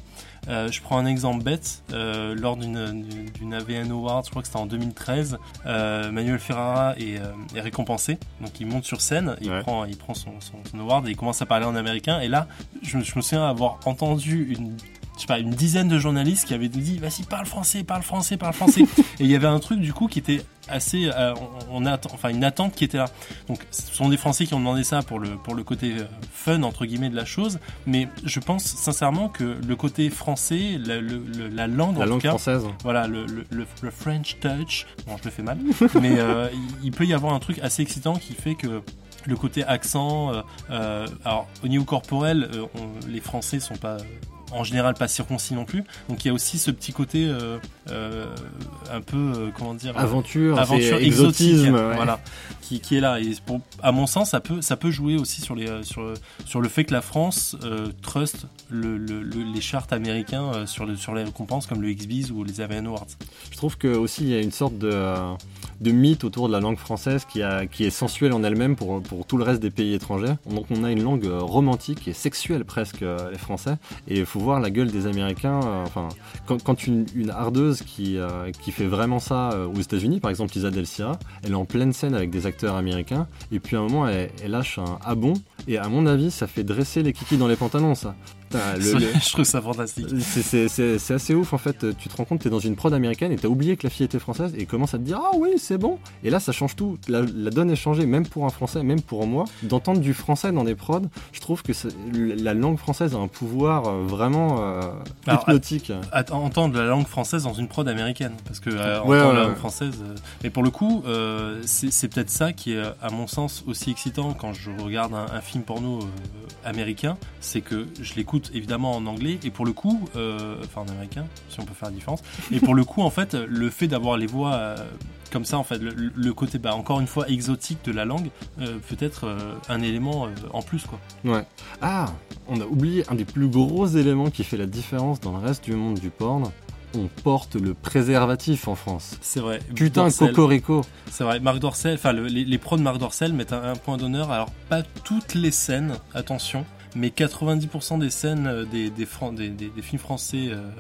je prends un exemple bête. lors d'une, d'une AVN Award, je crois que c'était en 2013, Manuel Ferrara est, est, récompensé. Donc il monte sur scène, il prend, il prend son, son, award et il commence à parler en américain. Et là, je, je me souviens avoir entendu une je sais pas, une dizaine de journalistes qui avaient dit vas-y parle français, parle français, parle français. (laughs) et il y avait un truc du coup qui était assez, euh, on, a, enfin une attente qui était là. Donc ce sont des Français qui ont demandé ça pour le pour le côté euh, fun entre guillemets de la chose, mais je pense sincèrement que le côté français, la, la langue, la langue française, voilà le, le, French touch, bon je le fais mal, (laughs) mais euh, il peut y avoir un truc assez excitant qui fait que le côté accent, alors au niveau corporel, les Français sont pas en général pas circoncis non plus. Donc il y a aussi ce petit côté un peu, comment dire, aventure, aventure exotique, voilà, qui, qui, est là. Et pour, à mon sens, ça peut, ça peut jouer aussi sur, les, sur, sur le fait que la France trust le, les charts américains sur, le, sur les récompenses comme le XBiz ou les Avian Awards. Je trouve que aussi il y a une sorte de, de mythe autour de la langue française qui, a, qui est sensuelle en elle-même pour, pour tout le reste des pays étrangers. Donc on a une langue romantique et sexuelle presque, les Français. Et il faut voir la gueule des Américains. enfin, quand, une, une, hardeuse qui, qui fait vraiment ça aux États-Unis, par exemple Lisa Del elle est en pleine scène avec des acteurs américains. Et puis à un moment, elle, lâche un ah bon. Et à mon avis, ça fait dresser les kikis dans les pantalons, ça. (laughs) Je trouve ça fantastique. C'est assez ouf en fait. Tu te rends compte, tu es dans une prod américaine et tu as oublié que la fille était française et commence à te dire Ah oui, c'est bon. Et là, ça change tout. La, donne est changée, même pour un français, même pour moi. D'entendre du français dans des prods, je trouve que la langue française a un pouvoir euh, vraiment euh, hypnotique. entendre la langue française dans une prod américaine. Parce que euh, entendre la langue française. mais pour le coup, c'est peut-être ça qui est, à mon sens, aussi excitant quand je regarde un, un film porno américain. C'est que je l'écoute évidemment en anglais et pour le coup, euh, enfin en américain, si on peut faire la différence. Et pour le coup, en fait, le fait d'avoir les voix euh, comme ça, en fait, le, côté, bah, encore une fois, exotique de la langue, euh, peut être un élément en plus, quoi. Ouais. Ah, on a oublié un des plus gros éléments qui fait la différence dans le reste du monde du porn on porte le préservatif en France. C'est vrai. Putain, cocorico. C'est vrai. Marc Dorcel, enfin les, les, pros de Marc Dorcel mettent un, un, point d'honneur. Alors pas toutes les scènes, attention, mais 90% des scènes euh, des, films français euh,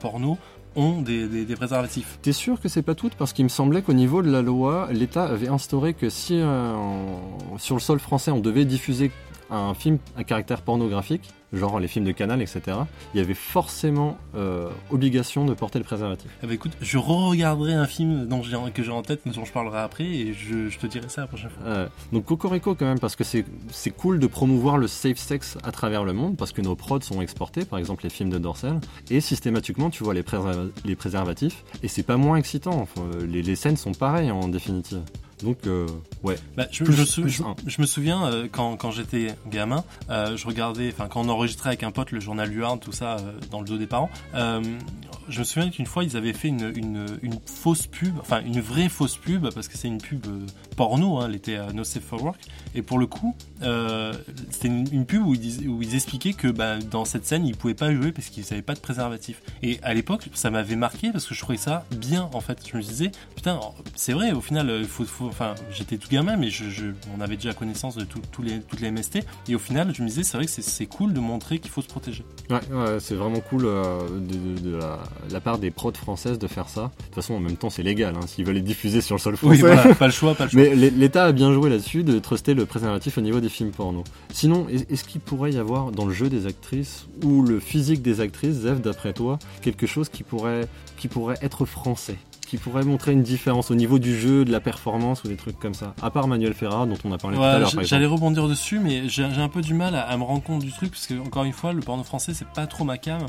porno ont des, préservatifs. T'es sûr que c'est pas tout? Parce qu'il me semblait qu'au niveau de la loi, l'État avait instauré que si euh, sur le sol français on devait diffuser un film à caractère pornographique, genre les films de Canal, etc., il y avait forcément euh, obligation de porter le préservatif. Eh ben, écoute, je re-regarderai un film dont que j'ai en tête, dont je parlerai après, et je, te dirai ça la prochaine fois. donc Cocorico quand même, parce que c'est cool de promouvoir le safe sex à travers le monde, parce que nos prods sont exportés, par exemple les films de Dorsel, et systématiquement tu vois les, les préservatifs, et c'est pas moins excitant, les, les scènes sont pareilles en définitive. Donc, euh, ouais. Bah, je, me souviens, euh, quand, quand j'étais gamin, euh, je regardais, enfin, quand on enregistrait avec un pote le journal Luard, tout ça, dans le dos des parents, je me souviens qu'une fois, ils avaient fait une, une, une, fausse pub, enfin, une vraie fausse pub, parce que c'est une pub porno, hein, elle était à No Safe for Work, et pour le coup, c'était une, pub où ils, où ils expliquaient que bah, dans cette scène, ils pouvaient pas jouer parce qu'ils n'avaient pas de préservatif. Et à l'époque, ça m'avait marqué parce que je trouvais ça bien, en fait. Je me disais, putain, c'est vrai, au final, il faut, faut enfin, j'étais tout gamin, mais je, on avait déjà connaissance de les, toutes les MST. Et au final, je me disais, c'est vrai que c'est cool de montrer qu'il faut se protéger. Ouais, c'est vraiment cool euh, de, la, part des prods françaises de faire ça. De toute façon, en même temps, c'est légal. Hein, S'ils veulent les diffuser sur le sol français. Oui, pas le (laughs) choix, pas le choix. Mais l'État a bien joué là-dessus de truster le préservatif au niveau des films porno. Sinon, est-ce qu'il pourrait y avoir dans le jeu des actrices ou le physique des actrices, Zev, d'après toi, quelque chose qui pourrait, qui pourrait être français qui pourrait montrer une différence au niveau du jeu, de la performance ou des trucs comme ça. À part Manuel Ferrara dont on a parlé tout à l'heure. J'allais rebondir dessus, mais j'ai un peu du mal à, me rendre compte du truc parce que encore une fois, le porno français c'est pas trop ma cam.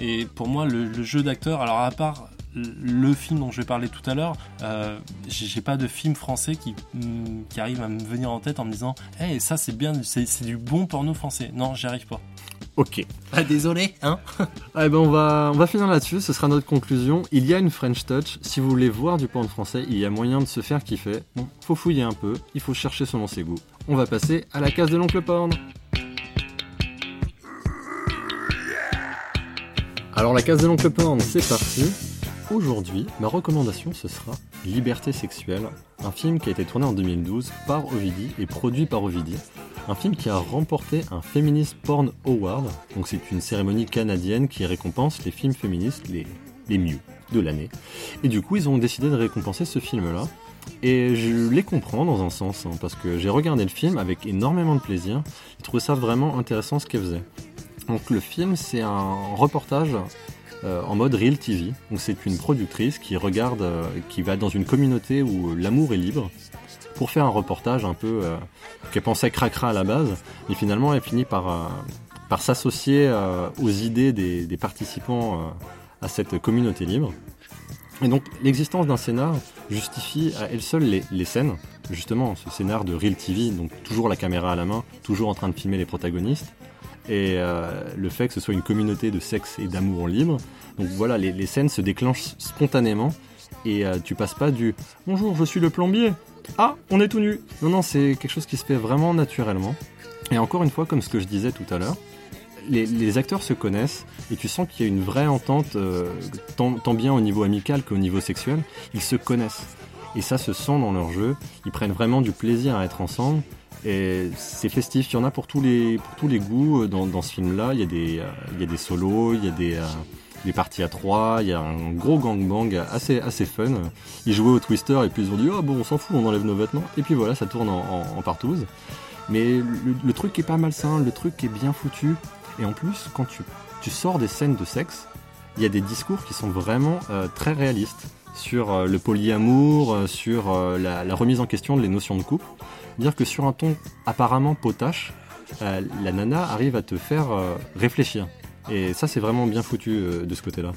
Et pour moi, le, jeu d'acteur, alors à part le film dont je vais parler tout à l'heure, euh, j'ai pas de film français qui, mm, qui arrive à me venir en tête en me disant, hey, ça c'est bien, c'est du bon porno français. Non, j'y arrive pas. Ok. Ah, désolé, hein (laughs) eh ben on va, on va finir là-dessus, ce sera notre conclusion. Il y a une French Touch, si vous voulez voir du porn français, il y a moyen de se faire kiffer. Bon, faut fouiller un peu, il faut chercher selon ses goûts. On va passer à la case de l'oncle porn. Alors la case de l'oncle porn, c'est parti. Aujourd'hui, ma recommandation ce sera Liberté sexuelle, un film qui a été tourné en 2012 par Ovidie et produit par Ovidie un film qui a remporté un Feminist Porn Award. Donc c'est une cérémonie canadienne qui récompense les films féministes les, les mieux de l'année. Et du coup, ils ont décidé de récompenser ce film-là. Et je les comprends dans un sens, hein, parce que j'ai regardé le film avec énormément de plaisir. J'ai trouvé ça vraiment intéressant ce qu'elle faisait. Donc le film, c'est un reportage euh, en mode real TV. Donc c'est une productrice qui regarde, euh, qui va dans une communauté où l'amour est libre pour faire un reportage un peu euh, qu'elle pensait cracra à la base, mais finalement elle finit par, euh, par s'associer euh, aux idées des, participants à cette communauté libre. Et donc l'existence d'un scénar justifie à elle seule les, les, scènes, justement ce scénar de Real TV, donc toujours la caméra à la main, toujours en train de filmer les protagonistes, et le fait que ce soit une communauté de sexe et d'amour libre. Donc voilà, les, scènes se déclenchent spontanément et tu passes pas du bonjour, je suis le plombier. Ah, on est tout nu. Non, non, c'est quelque chose qui se fait vraiment naturellement. Et encore une fois, comme ce que je disais tout à l'heure, les, acteurs se connaissent et tu sens qu'il y a une vraie entente, euh, tant, bien au niveau amical qu'au niveau sexuel. Ils se connaissent. Et ça se sent dans leur jeu. Ils prennent vraiment du plaisir à être ensemble. Et c'est festif. Il y en a pour tous les, goûts euh, dans, ce film-là. Il, y a des, euh, il y a des solos, il y a des, des parties à trois, il y a un gros gangbang assez, assez fun. Ils jouaient au Twister et puis ils ont dit Oh bon, on s'en fout, on enlève nos vêtements. Et puis voilà, ça tourne en, en, partouze. Mais le, truc est pas malsain, le truc est bien foutu. Et en plus, quand tu, sors des scènes de sexe, il y a des discours qui sont vraiment euh, très réalistes sur euh, le polyamour, euh, sur la, remise en question des notions de couple. Dire que sur un ton apparemment potache, la nana arrive à te faire réfléchir. Et ça, c'est vraiment bien foutu de ce côté-là.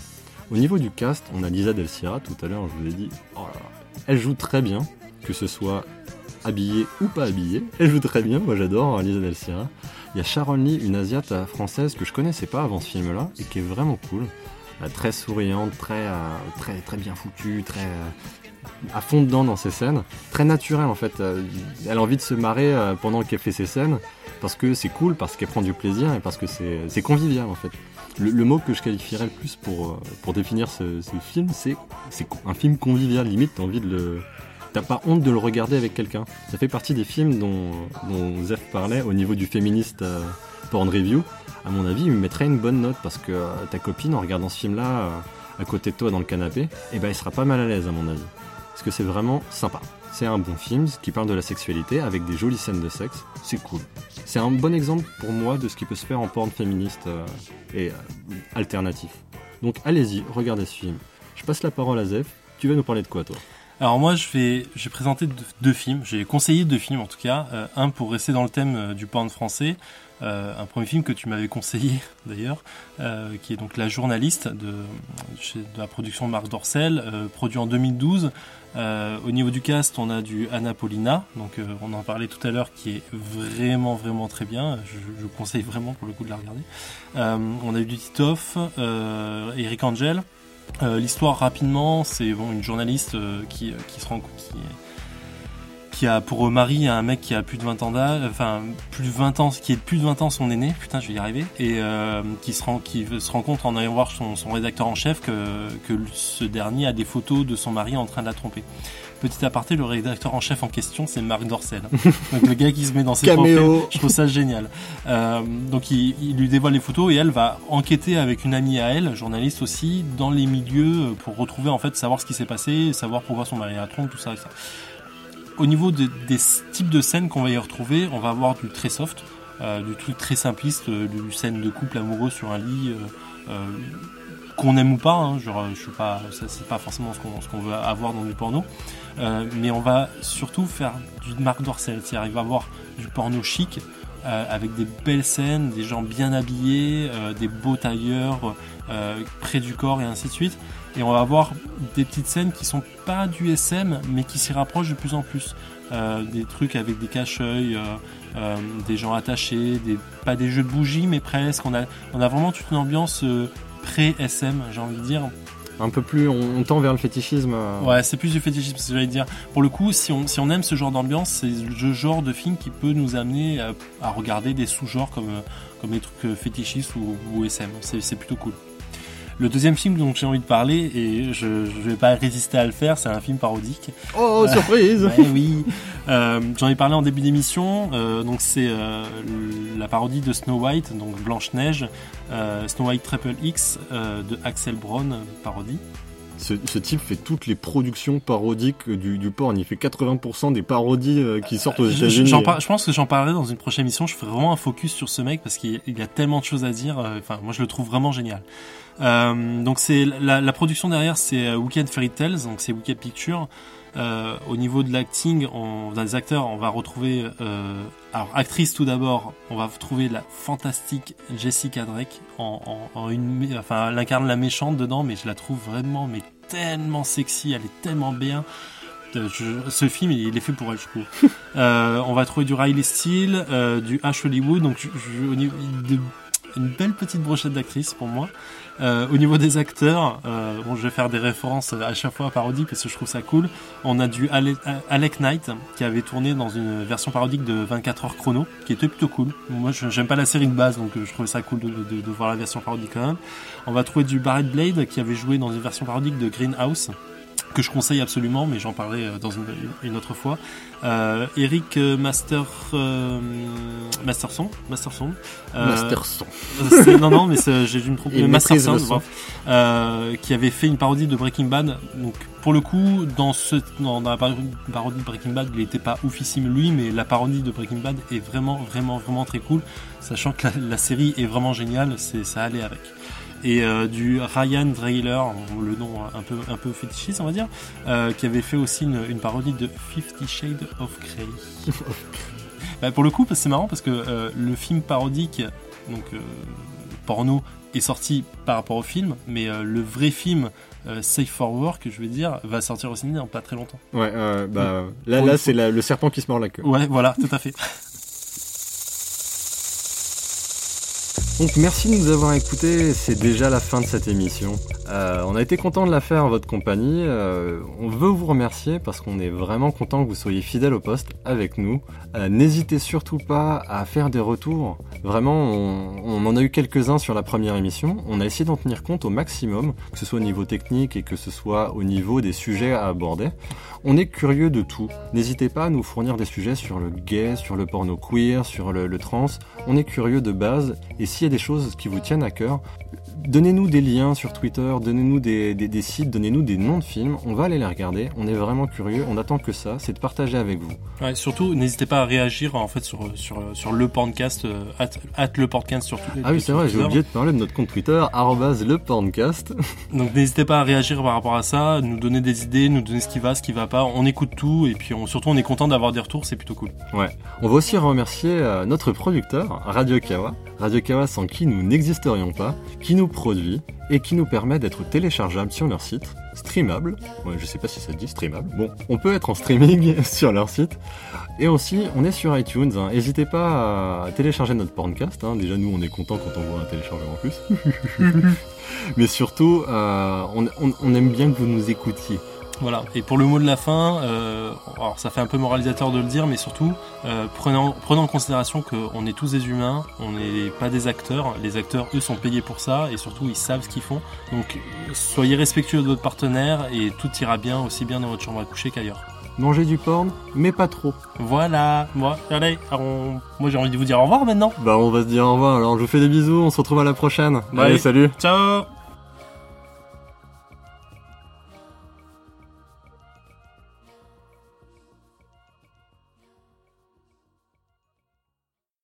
Au niveau du cast, on a Lisa Del Sierra, tout à l'heure, je vous ai dit, oh elle joue très bien, que ce soit habillée ou pas habillée. Elle joue très bien, moi j'adore Lisa Del Sierra. Il y a Sharon Lee, une asiate française que je connaissais pas avant ce film-là et qui est vraiment cool. Euh, très souriante, très, euh, très, très bien foutue, très euh, à fond dedans dans ses scènes. Très naturelle en fait. Elle a envie de se marrer pendant qu'elle fait ses scènes parce que c'est cool, parce qu'elle prend du plaisir et parce que c'est convivial en fait. Le, mot que je qualifierais le plus pour, pour définir ce, film, c'est un film convivial. Limite, t'as envie de le, t'as pas honte de le regarder avec quelqu'un. Ça fait partie des films dont, dont Zef parlait au niveau du féministe porn review. À mon avis, il me mettrait une bonne note parce que euh, ta copine, en regardant ce film-là euh, à côté de toi dans le canapé, eh ben, elle sera pas mal à l'aise à mon avis. Parce que c'est vraiment sympa. C'est un bon film qui parle de la sexualité avec des jolies scènes de sexe. C'est cool. C'est un bon exemple pour moi de ce qui peut se faire en porn féministe et alternatif. Donc allez-y, regardez ce film. Je passe la parole à Zef. Tu vas nous parler de quoi toi? Alors moi, je vais, j'ai présenté deux, films. J'ai conseillé deux films en tout cas. Euh, un pour rester dans le thème euh, du porn français. Euh, un premier film que tu m'avais conseillé (laughs) d'ailleurs, qui est donc La journaliste de, de la production Marc Dorcel, produit en 2012. au niveau du cast, on a du Anna Paulina, donc on en parlait tout à l'heure, qui est vraiment vraiment très bien. Je, conseille vraiment pour le coup de la regarder. on a eu du Titoff, Eric Angel. Euh, l'histoire rapidement, c'est une journaliste euh, qui, euh, qui se rend qui, qui a pour mari un mec qui a plus de 20 ans d'âge, enfin plus de 20 ans, qui est de plus de 20 ans son aîné, putain je vais y arriver, et qui se rend, qui se rend compte en allant voir son, son rédacteur en chef que, que ce dernier a des photos de son mari en train de la tromper. Petit aparté, le rédacteur en chef en question, c'est Marc Dorcel. (laughs) donc le gars qui se met dans ses Caméo. je trouve ça génial. Euh, donc il, il, lui dévoile les photos et elle va enquêter avec une amie à elle, journaliste aussi, dans les milieux pour retrouver en fait, savoir ce qui s'est passé, savoir pourquoi son mari a trompé, tout ça, et ça. Au niveau de, des types de scènes qu'on va y retrouver, on va avoir du très soft, euh, du truc très simpliste, euh, du scène de couple amoureux sur un lit. Euh, qu'on aime ou pas, hein, genre, je suis pas, c'est pas forcément ce qu'on, veut avoir dans du porno. Mais on va surtout faire du Marc Dorcel, c'est-à-dire il va avoir du porno chic, avec des belles scènes, des gens bien habillés, euh, des beaux tailleurs près du corps et ainsi de suite. Et on va avoir des petites scènes qui sont pas du SM, mais qui s'y rapprochent de plus en plus. des trucs avec des cache-œils, des gens attachés, pas des jeux bougies, mais presque. On a vraiment toute une ambiance pré-SM, j'ai envie de dire un peu plus, on, tend vers le fétichisme. Euh. Ouais, c'est plus du fétichisme, j'allais dire. Pour le coup, si on, si on aime ce genre d'ambiance, c'est le genre de film qui peut nous amener à, regarder des sous-genres comme, comme les trucs fétichistes ou, ou SM. C'est plutôt cool. Le deuxième film dont j'ai envie de parler, et je ne vais pas résister à le faire, c'est un film parodique. Oh, euh, surprise (laughs) Oui, euh, j'en ai parlé en début d'émission. Euh, donc c'est la parodie de Snow White, donc Blanche Neige, Snow White Triple X de Axel Braun, parodie. Ce, type fait toutes les productions parodiques du, du porn. Il fait 80% des parodies qui sortent aux États-Unis. Je pense que j'en parlerai dans une prochaine émission. Je ferai vraiment un focus sur ce mec parce qu'il y a tellement de choses à dire. Enfin, moi, je le trouve vraiment génial. Euh, donc c'est la, la, production derrière, c'est euh, Weekend Fairy Tales, donc c'est Weekend Picture. Euh, au niveau de l'acting, on, des acteurs, on va retrouver, euh, alors actrice tout d'abord, on va trouver la fantastique Jessica Drake en, en, en une, enfin elle incarne la méchante dedans, mais je la trouve vraiment mais tellement sexy, elle est tellement bien. Euh, je- ce film, il est fait pour elle, je trouve. (laughs) Euh, on va trouver du Riley Steele, euh, du Ash Hollywood, donc je, je- au niveau de- une belle petite brochette d'actrices pour moi. Euh, au niveau des acteurs, euh, je vais faire des références à chaque fois à parodie parce que je trouve ça cool. On a du Ale- Alec Knight qui avait tourné dans une version parodique de 24 heures chrono, qui était plutôt cool. Moi, j'aime pas la série de base, donc euh, je trouvais ça cool de, de- de voir la version parodique quand même. On va trouver du Barrett Blade qui avait joué dans une version parodique de Greenhouse que je conseille absolument, mais j'en parlerai euh, dans une, une autre fois. Euh, Eric euh, Master euh, Masterson, Masterson. Euh, Masterson. c'est- non, non, mais c'est- j'ai dû me tromper. Masterson, euh, qui avait fait une parodie de Breaking Bad. Donc, pour le coup, dans, ce, dans, dans la par- parodie de Breaking Bad, il n'était pas oufissime lui, mais la parodie de Breaking Bad est vraiment, vraiment, vraiment très cool. Sachant que la, la série est vraiment géniale, c'est ça allait avec. Et euh, du Ryan Drailer, le nom un peu, un peu fétichiste, on va dire, euh, qui avait fait aussi une, une parodie de Fifty Shades of Grey. (laughs) Bah, pour le coup, c'est marrant parce que euh, le film parodique, donc euh, porno, est sorti par rapport au film, mais euh, le vrai film euh, Safe for Work, je veux dire, va sortir au cinéma dans pas très longtemps. Ouais, euh, bah, là, là c'est le serpent qui se mord la queue. Ouais, voilà, tout à fait. Donc merci de nous avoir écoutés, c'est déjà la fin de cette émission. Euh, on a été content de la faire en votre compagnie. Euh, on veut vous remercier parce qu'on est vraiment content que vous soyez fidèles au poste avec nous. Euh, N'hésitez surtout pas à faire des retours. Vraiment, on, on en a eu quelques-uns sur la première émission. On a essayé d'en tenir compte au maximum, que ce soit au niveau technique et que ce soit au niveau des sujets à aborder. On est curieux de tout. N'hésitez pas à nous fournir des sujets sur le gay, sur le porno queer, sur le, le trans. On est curieux de base. Et s'il y a des choses qui vous tiennent à cœur, donnez-nous des liens sur Twitter, donnez-nous des, des- des sites, donnez-nous des noms de films. On va aller les regarder. On est vraiment curieux. On attend que ça, c'est de partager avec vous. Ouais, surtout, n'hésitez pas à réagir en fait sur, sur, sur le podcast, euh, at, at le podcast sur Ah oui, c'est vrai, j'ai oublié de parler de notre compte Twitter, le porncast. (laughs) Donc n'hésitez pas à réagir par rapport à ça, nous donner des idées, nous donner ce qui va, ce qui va pas. On écoute tout et puis on, surtout on est content d'avoir des retours, c'est plutôt cool. Ouais. On va aussi remercier euh, notre producteur, Radio Kawa. Radio Kawa sans qui nous n'existerions pas, qui nous produit et qui nous permet d'être téléchargeable sur leur site, streamable. Ouais, je sais pas si ça dit streamable. Bon, on peut être en streaming (laughs) sur leur site. Et aussi, on est sur iTunes. hein. N'hésitez pas à télécharger notre podcast. hein. Déjà, nous, on est content quand on voit un téléchargement en plus. (laughs) Mais surtout, euh, on aime bien que vous nous écoutiez. Voilà. Et pour le mot de la fin, euh, alors ça fait un peu moralisateur de le dire, mais surtout euh, prenant, prenant en considération qu'on est tous des humains, on n'est pas des acteurs. Les acteurs, eux, sont payés pour ça et surtout ils savent ce qu'ils font. Donc soyez respectueux de votre partenaire et tout ira bien aussi bien dans votre chambre à coucher qu'ailleurs. Mangez du porn, mais pas trop. Voilà. Moi, allez, on- moi j'ai envie de vous dire au revoir maintenant. Bah, on va se dire au revoir. Alors, je vous fais des bisous. On se retrouve à la prochaine. Bye. Allez, salut. Ciao.